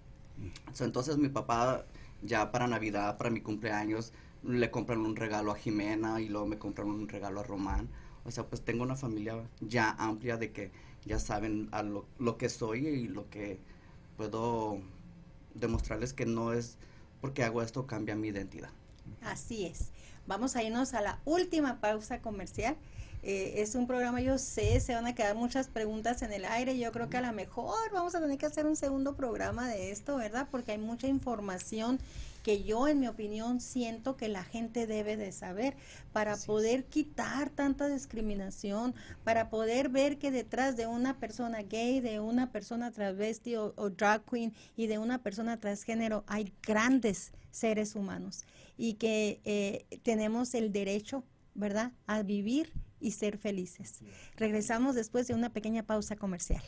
entonces mi papá ya para Navidad, para mi cumpleaños, le compran un regalo a Jimena y luego me compran un regalo a Román. O sea, pues tengo una familia ya amplia de que ya saben a lo, lo que soy y lo que puedo demostrarles que no es porque hago esto cambia mi identidad. Así es. Vamos a irnos a la última pausa comercial. Eh, es un programa, yo sé, se van a quedar muchas preguntas en el aire. Yo creo que a lo mejor vamos a tener que hacer un segundo programa de esto, ¿verdad? Porque hay mucha información que yo, en mi opinión, siento que la gente debe de saber para poder quitar tanta discriminación, para poder ver que detrás de una persona gay, de una persona travesti o, drag queen y de una persona transgénero hay grandes seres humanos y que eh, tenemos el derecho, ¿verdad?, a vivir y ser felices. Regresamos después de una pequeña pausa comercial.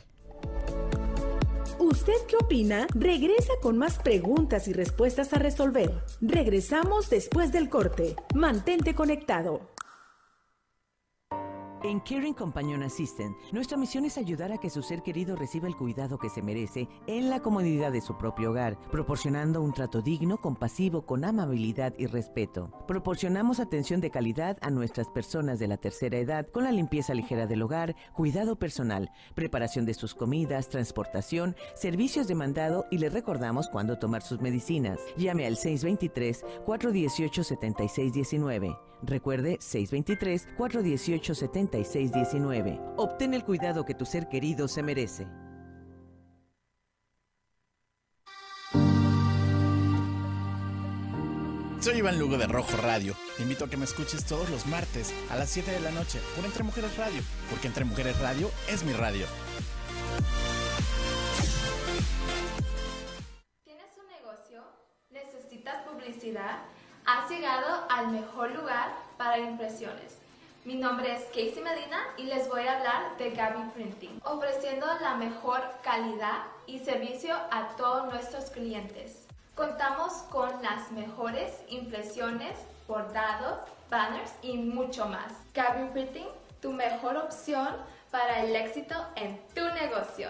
¿Usted qué opina? Regresa con más preguntas y respuestas a resolver. Regresamos después del corte. Mantente conectado. En Caring Companion Assistant, nuestra misión es ayudar a que su ser querido reciba el cuidado que se merece en la comodidad de su propio hogar, proporcionando un trato digno, compasivo, con amabilidad y respeto. Proporcionamos atención de calidad a nuestras personas de la tercera edad con la limpieza ligera del hogar, cuidado personal, preparación de sus comidas, transportación, servicios de mandado y les recordamos cuándo tomar sus medicinas. Llame al 623 418 7619. Recuerde 623-418-7619. Obtén el cuidado que tu ser querido se merece. Soy Iván Lugo de Rojo Radio. Te invito a que me escuches todos los martes a las 7 de la noche por Entre Mujeres Radio, porque Entre Mujeres Radio es mi radio. ¿Tienes un negocio? ¿Necesitas publicidad? Has llegado al mejor lugar para impresiones. Mi nombre es Casey Medina y les voy a hablar de Gaby Printing, ofreciendo la mejor calidad y servicio a todos nuestros clientes. Contamos con las mejores impresiones, bordados, banners y mucho más. Gaby Printing, tu mejor opción para el éxito en tu negocio.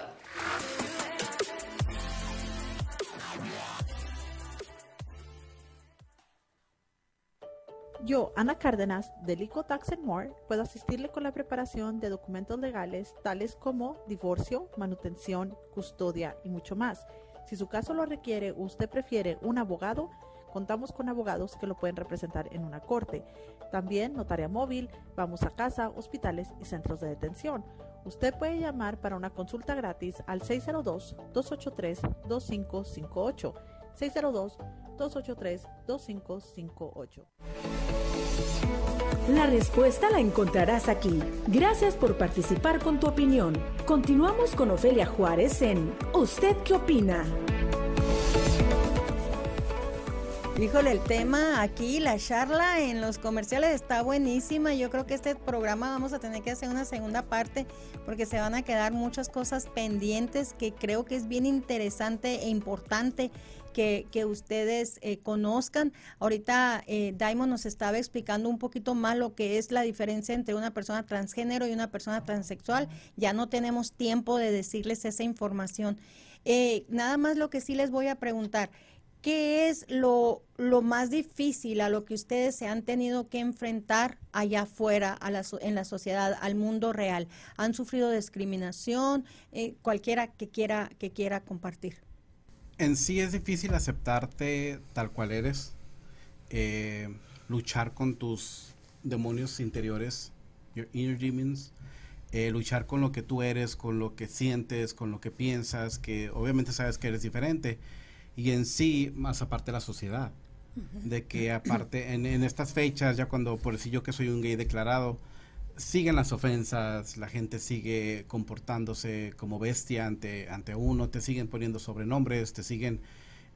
Yo, Ana Cárdenas, de Lico Tax More, puedo asistirle con la preparación de documentos legales tales como divorcio, manutención, custodia y mucho más. Si su caso lo requiere o usted prefiere un abogado, contamos con abogados que lo pueden representar en una corte. También notaria móvil, vamos a casa, hospitales y centros de detención. Usted puede llamar para una consulta gratis al 602-283-2558. 602-283-2558. La respuesta la encontrarás aquí. Gracias por participar con tu opinión. Continuamos con Ofelia Juárez en ¿Usted qué opina? Híjole, el tema aquí, la charla en los comerciales está buenísima. Yo creo que este programa vamos a tener que hacer una segunda parte porque se van a quedar muchas cosas pendientes que creo que es bien interesante e importante que, ustedes eh, conozcan. Ahorita eh, Diamond nos estaba explicando un poquito más lo que es la diferencia entre una persona transgénero y una persona transexual. Ya no tenemos tiempo de decirles esa información. Eh, nada más lo que sí les voy a preguntar. ¿Qué es lo, lo, más difícil a lo que ustedes se han tenido que enfrentar allá afuera en la sociedad, al mundo real? ¿Han sufrido discriminación? cualquiera que quiera, que quiera compartir en sí es difícil aceptarte tal cual eres, eh, luchar con tus demonios interiores, your inner demons, eh, luchar con lo que tú eres, con lo que sientes, con lo que piensas, que obviamente sabes que eres diferente, y en sí, más aparte la sociedad, de que aparte en, en, estas fechas, ya cuando por decir yo que soy un gay declarado, siguen las ofensas, la gente sigue comportándose como bestia ante, ante uno, te siguen poniendo sobrenombres, te siguen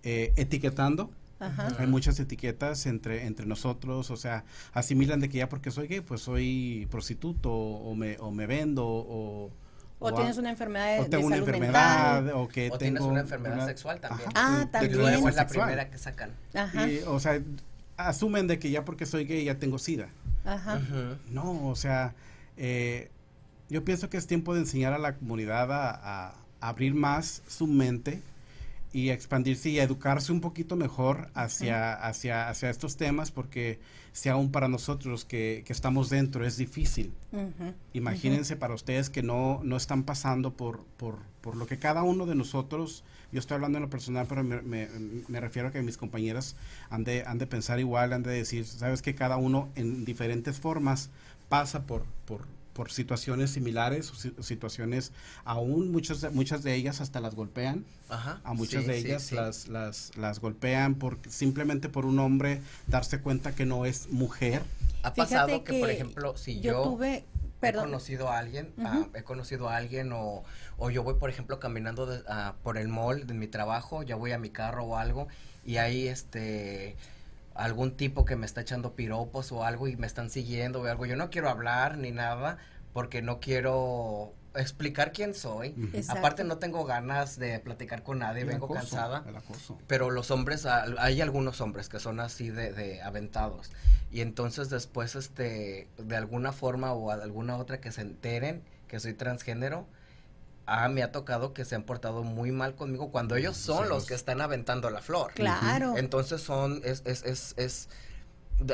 eh, etiquetando. Hay muchas etiquetas entre, entre nosotros, o sea, asimilan de que ya porque soy gay, pues soy prostituto o me, o me vendo o... O, tienes una enfermedad de, o tengo una enfermedad o que o tienes una enfermedad sexual también. Ah, también. es la primera que sacan. o sea, asumen de que ya porque soy gay ya tengo sida. Ajá. No, o sea, eh, yo pienso que es tiempo de enseñar a la comunidad a, a abrir más su mente y expandirse y educarse un poquito mejor hacia, hacia, hacia estos temas, porque si aún para nosotros que, que estamos dentro es difícil, imagínense para ustedes que no, no están pasando por, por, por lo que cada uno de nosotros, yo estoy hablando en lo personal, pero me, me- me refiero a que mis compañeras han de, han de pensar igual, han de decir, sabes que cada uno en diferentes formas pasa por, por, por situaciones similares, situaciones, aún muchas, de- muchas de ellas hasta las golpean, Ajá, a muchas sí, de ellas sí. Las, las, las golpean por, simplemente por un hombre darse cuenta que no es mujer. Ha Fíjate pasado que, por ejemplo, si yo yo, tuve- he perdón. conocido a alguien, ah, he conocido a alguien o, o yo voy, por ejemplo, caminando de- ah, por el mall de mi trabajo, ya voy a mi carro o algo y hay este algún tipo que me está echando piropos o algo y me están siguiendo o algo. Yo no quiero hablar ni nada porque no quiero explicar quién soy. Exacto. Aparte no tengo ganas de platicar con nadie, El vengo acoso, cansada. el acoso. Pero los hombres, hay algunos hombres que son así de, de aventados. Y entonces después, este, de alguna forma o de alguna otra que se enteren que soy transgénero, ah, me ha tocado que se han portado muy mal conmigo cuando ellos son Sí, los que están aventando la flor. Claro. Entonces son, es, es, es, es,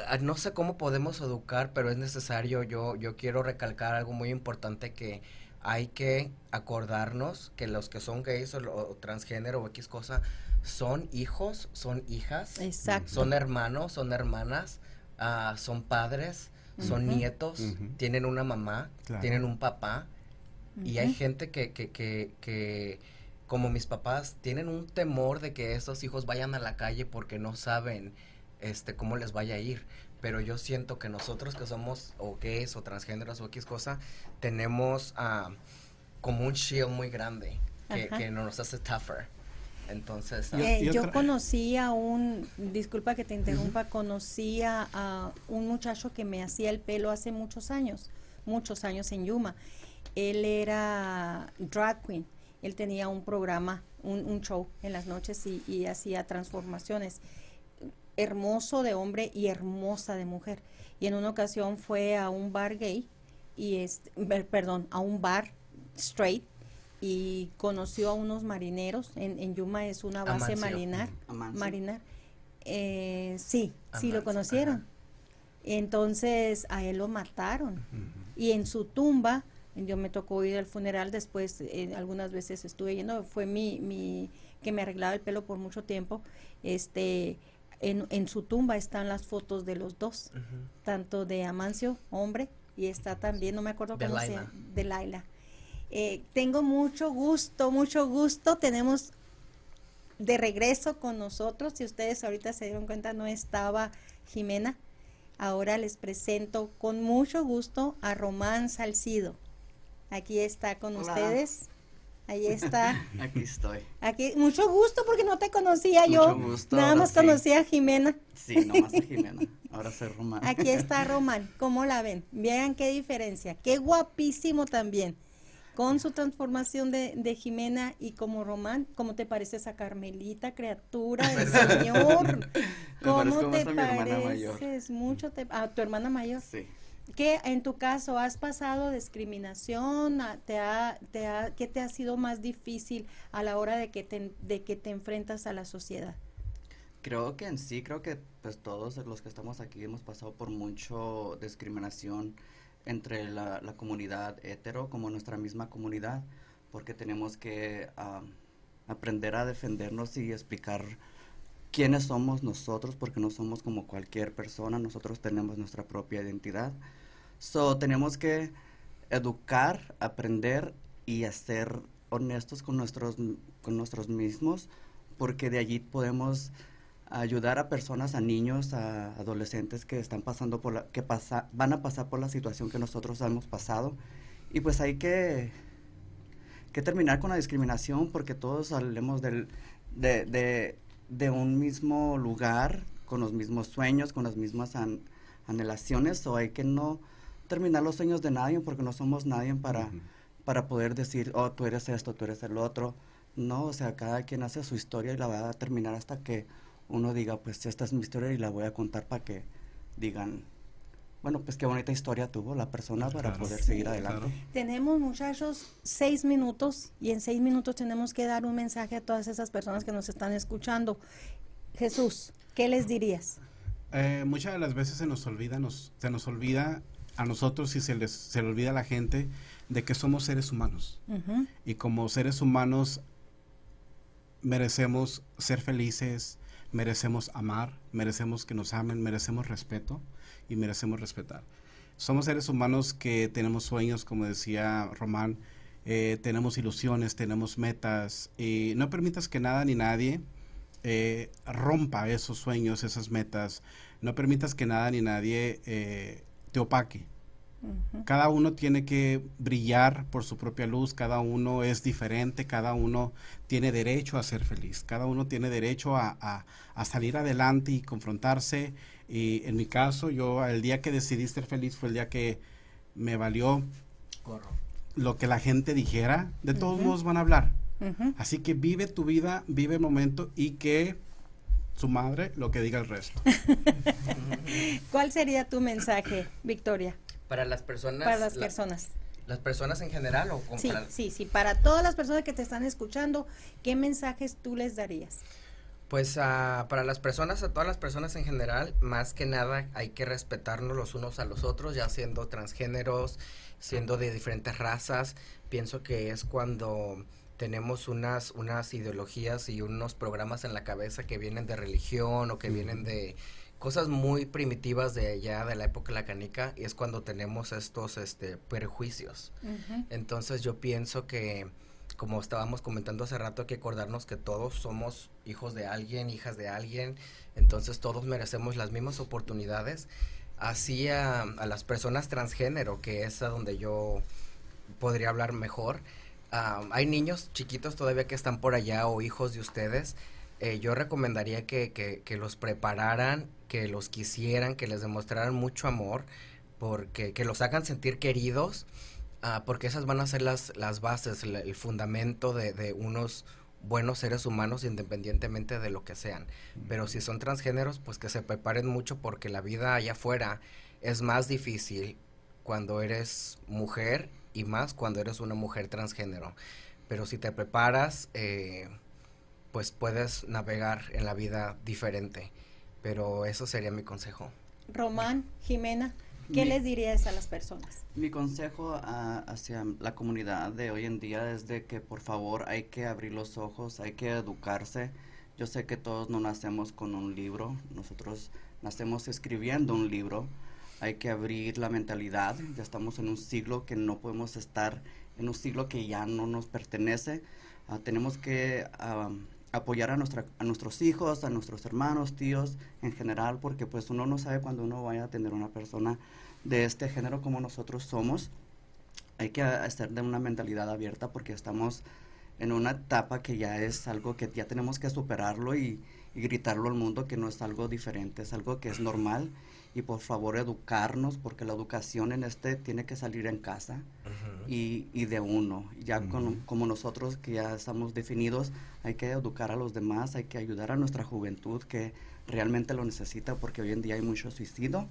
ah, no sé cómo podemos educar, pero es necesario, yo, yo quiero recalcar algo muy importante que hay que acordarnos que los que son gays o, lo- o transgénero o X cosa son hijos, son hijas, Exacto. son hermanos, son hermanas, ah, son padres, son nietos, tienen una mamá, Claro. tienen un papá y hay gente que, que, que, que, como mis papás, tienen un temor de que esos hijos vayan a la calle porque no saben este cómo les vaya a ir. Pero yo siento que nosotros que somos o gays o transgéneros o X cosa, tenemos ah, como un shield muy grande que, que nos hace tougher. Entonces, ah, Eh, yo otra- conocí a un, disculpa que te interrumpa, conocí a, a un muchacho que me hacía el pelo hace muchos años, muchos años en Yuma. Él era drag queen, él tenía un programa, un, un show en las noches y, y hacía transformaciones. Hermoso de hombre y hermosa de mujer. Y en una ocasión fue a un bar gay y este, perdón, a un bar straight y conoció a unos marineros. En, en Yuma es una base Amancio. marinar. Amancio. Marinar. Eh, sí, sí lo conocieron. ajá. Entonces a él lo mataron. Y en su tumba, yo me tocó ir al funeral, después eh, algunas veces estuve yendo, fue mi, mi, que me arreglaba el pelo por mucho tiempo, este, en, en su tumba están las fotos de los dos, tanto de Amancio, hombre, y está también, no me acuerdo cómo se Laila. llama, de Laila. Eh, tengo mucho gusto, mucho gusto, tenemos de regreso con nosotros, si ustedes ahorita se dieron cuenta, no estaba Jimena, ahora les presento con mucho gusto a Román Salcido. Aquí está con Hola. ustedes. Ahí está. Aquí estoy. Aquí, mucho gusto porque no te conocía yo. Mucho gusto, Nada más sí. conocía a Jimena. Sí, nomás a Jimena. Ahora soy Román. Aquí está Román. ¿Cómo la ven? Vean qué diferencia. Qué guapísimo también. Con su transformación de, de Jimena y como Román, ¿cómo te parece esa Carmelita, criatura del Señor? ¿Cómo te mayor. pareces? Mucho te, a tu hermana mayor. Sí. ¿Qué en tu caso has pasado discriminación? ¿A- ¿Te ha, ¿Qué te ha sido más difícil a la hora de que te, enfrentas a la sociedad? Creo que en sí, creo que pues todos los que estamos aquí hemos pasado por mucho discriminación entre la, la comunidad hetero como nuestra misma comunidad, porque tenemos que ah, aprender a defendernos y explicar quiénes somos nosotros, porque no somos como cualquier persona, nosotros tenemos nuestra propia identidad. So, tenemos que educar, aprender y a ser honestos con nuestros, con nuestros mismos, porque de allí podemos ayudar a personas, a niños, a adolescentes que están pasando por la, que pasa, van a pasar por la situación que nosotros hemos pasado. Y pues hay que, que terminar con la discriminación porque todos salimos del, de, de, de un mismo lugar, con los mismos sueños, con las mismas an- anhelaciones, o hay que no terminar los sueños de nadie porque no somos nadie para, para poder decir, oh, tú eres esto, tú eres el otro. No, o sea, cada quien hace su historia y la va a terminar hasta que uno diga, pues esta es mi historia y la voy a contar para que digan, bueno, pues qué bonita historia tuvo la persona para poder seguir adelante. Tenemos, muchachos, seis minutos y en seis minutos tenemos que dar un mensaje a todas esas personas que nos están escuchando. Jesús, ¿qué les dirías? Eh, muchas de las veces se nos olvida, nos, se nos olvida a nosotros y se les se le olvida a la gente de que somos seres humanos. Y como seres humanos merecemos ser felices, merecemos amar, merecemos que nos amen, merecemos respeto y merecemos respetar. Somos seres humanos que tenemos sueños, como decía Román, eh, tenemos ilusiones, tenemos metas y no permitas que nada ni nadie eh, rompa esos sueños, esas metas. No permitas que nada ni nadie eh, te opaque. Cada uno tiene que brillar por su propia luz, cada uno es diferente, cada uno tiene derecho a ser feliz, cada uno tiene derecho a, salir adelante y confrontarse. Y en mi caso, yo el día que decidí ser feliz fue el día que me valió lo que la gente dijera. De todos modos van a hablar. Así que vive tu vida, vive el momento y que su madre lo que diga el resto. ¿Cuál sería tu mensaje, Victoria? Para las personas. Para las personas. ¿Las personas en general o sí, sí, sí, para todas las personas que te están escuchando, ¿qué mensajes tú les darías? Pues uh, para las personas, a todas las personas en general, más que nada hay que respetarnos los unos a los otros, ya siendo transgéneros, siendo de diferentes razas. Pienso que es cuando tenemos unas, unas ideologías y unos programas en la cabeza que vienen de religión o que vienen de cosas muy primitivas de allá de la época la canica y es cuando tenemos estos este prejuicios. Entonces yo pienso que como estábamos comentando hace rato hay que acordarnos que todos somos hijos de alguien, hijas de alguien, entonces todos merecemos las mismas oportunidades. Así a, las personas transgénero, que es a donde yo podría hablar mejor. hay niños chiquitos todavía que están por allá o hijos de ustedes. Eh, yo recomendaría que, que, que, los prepararan que los quisieran, que les demostraran mucho amor, porque que los hagan sentir queridos, uh, porque esas van a ser las, las bases, el, el fundamento de, de, unos buenos seres humanos independientemente de lo que sean. Pero si son transgéneros, pues que se preparen mucho porque la vida allá afuera es más difícil cuando eres mujer y más cuando eres una mujer transgénero. Pero si te preparas, eh, pues puedes navegar en la vida diferente. Pero eso sería mi consejo. Román, Jimena, ¿qué les dirías a las personas? Mi consejo hacia la comunidad de hoy en día es de que por favor hay que abrir los ojos, hay que educarse. Yo sé que todos no nacemos con un libro, nosotros nacemos escribiendo un libro. Hay que abrir la mentalidad, ya estamos en un siglo que no podemos estar en un siglo que ya no nos pertenece. Uh, tenemos que uh, apoyar a, nuestra, a nuestros hijos, a nuestros hermanos, tíos en general, porque pues uno no sabe cuándo uno vaya a tener una persona de este género como nosotros somos. Hay que estar de una mentalidad abierta porque estamos en una etapa que ya es algo que ya tenemos que superarlo y, y gritarlo al mundo que no es algo diferente, es algo que es normal y por favor educarnos porque la educación en este tiene que salir en casa y, y, de uno. Ya con, como nosotros que ya estamos definidos, hay que educar a los demás, hay que ayudar a nuestra juventud que realmente lo necesita porque hoy en día hay mucho suicidio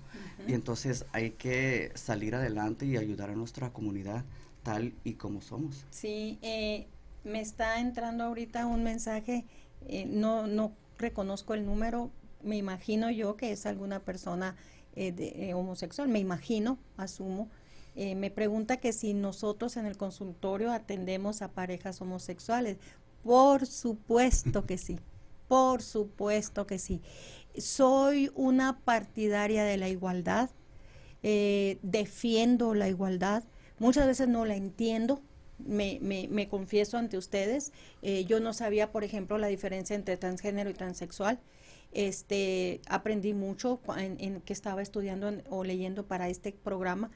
y entonces hay que salir adelante y ayudar a nuestra comunidad tal y como somos. Sí, eh, me está entrando ahorita un mensaje, eh, no, no reconozco el número, me imagino yo que es alguna persona eh, de, eh, homosexual, me imagino, asumo. Eh, me pregunta que si nosotros en el consultorio atendemos a parejas homosexuales. Por supuesto que sí, por supuesto que sí. Soy una partidaria de la igualdad, defiendo la igualdad, muchas veces no la entiendo, me, me, me, confieso ante ustedes. Eh, yo no sabía, por ejemplo, la diferencia entre transgénero y transexual. Este, aprendí mucho en, que estaba estudiando o leyendo para este programa,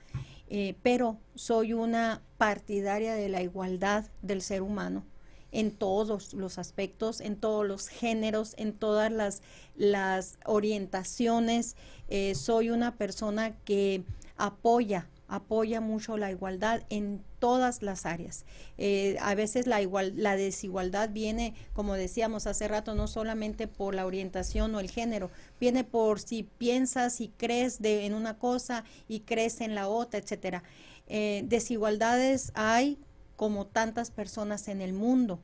eh, pero soy una partidaria de la igualdad del ser humano en todos los aspectos, en todos los géneros, en todas las, las orientaciones. Eh, soy una persona que apoya, apoya mucho la igualdad en todas las áreas. Eh, a veces la, igual, la desigualdad viene, como decíamos hace rato, no solamente por la orientación o el género, viene por si piensas y crees de, en una cosa y crees en la otra, etcétera. Eh, desigualdades hay como tantas personas en el mundo.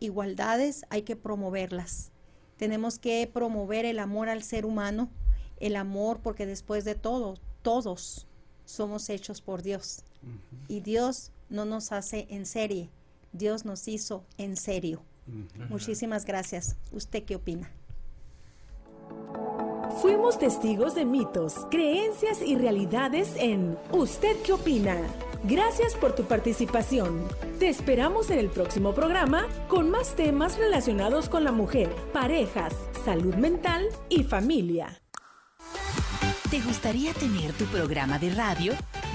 Igualdades hay que promoverlas. Tenemos que promover el amor al ser humano, el amor porque después de todo, todos somos hechos por Dios. Y Dios no nos hace en serie, Dios nos hizo en serio. Muchísimas gracias. ¿Usted qué opina? Fuimos testigos de mitos, creencias y realidades en ¿Usted qué opina? Gracias por tu participación. Te esperamos en el próximo programa con más temas relacionados con la mujer, parejas, salud mental y familia. ¿Te gustaría tener tu programa de radio?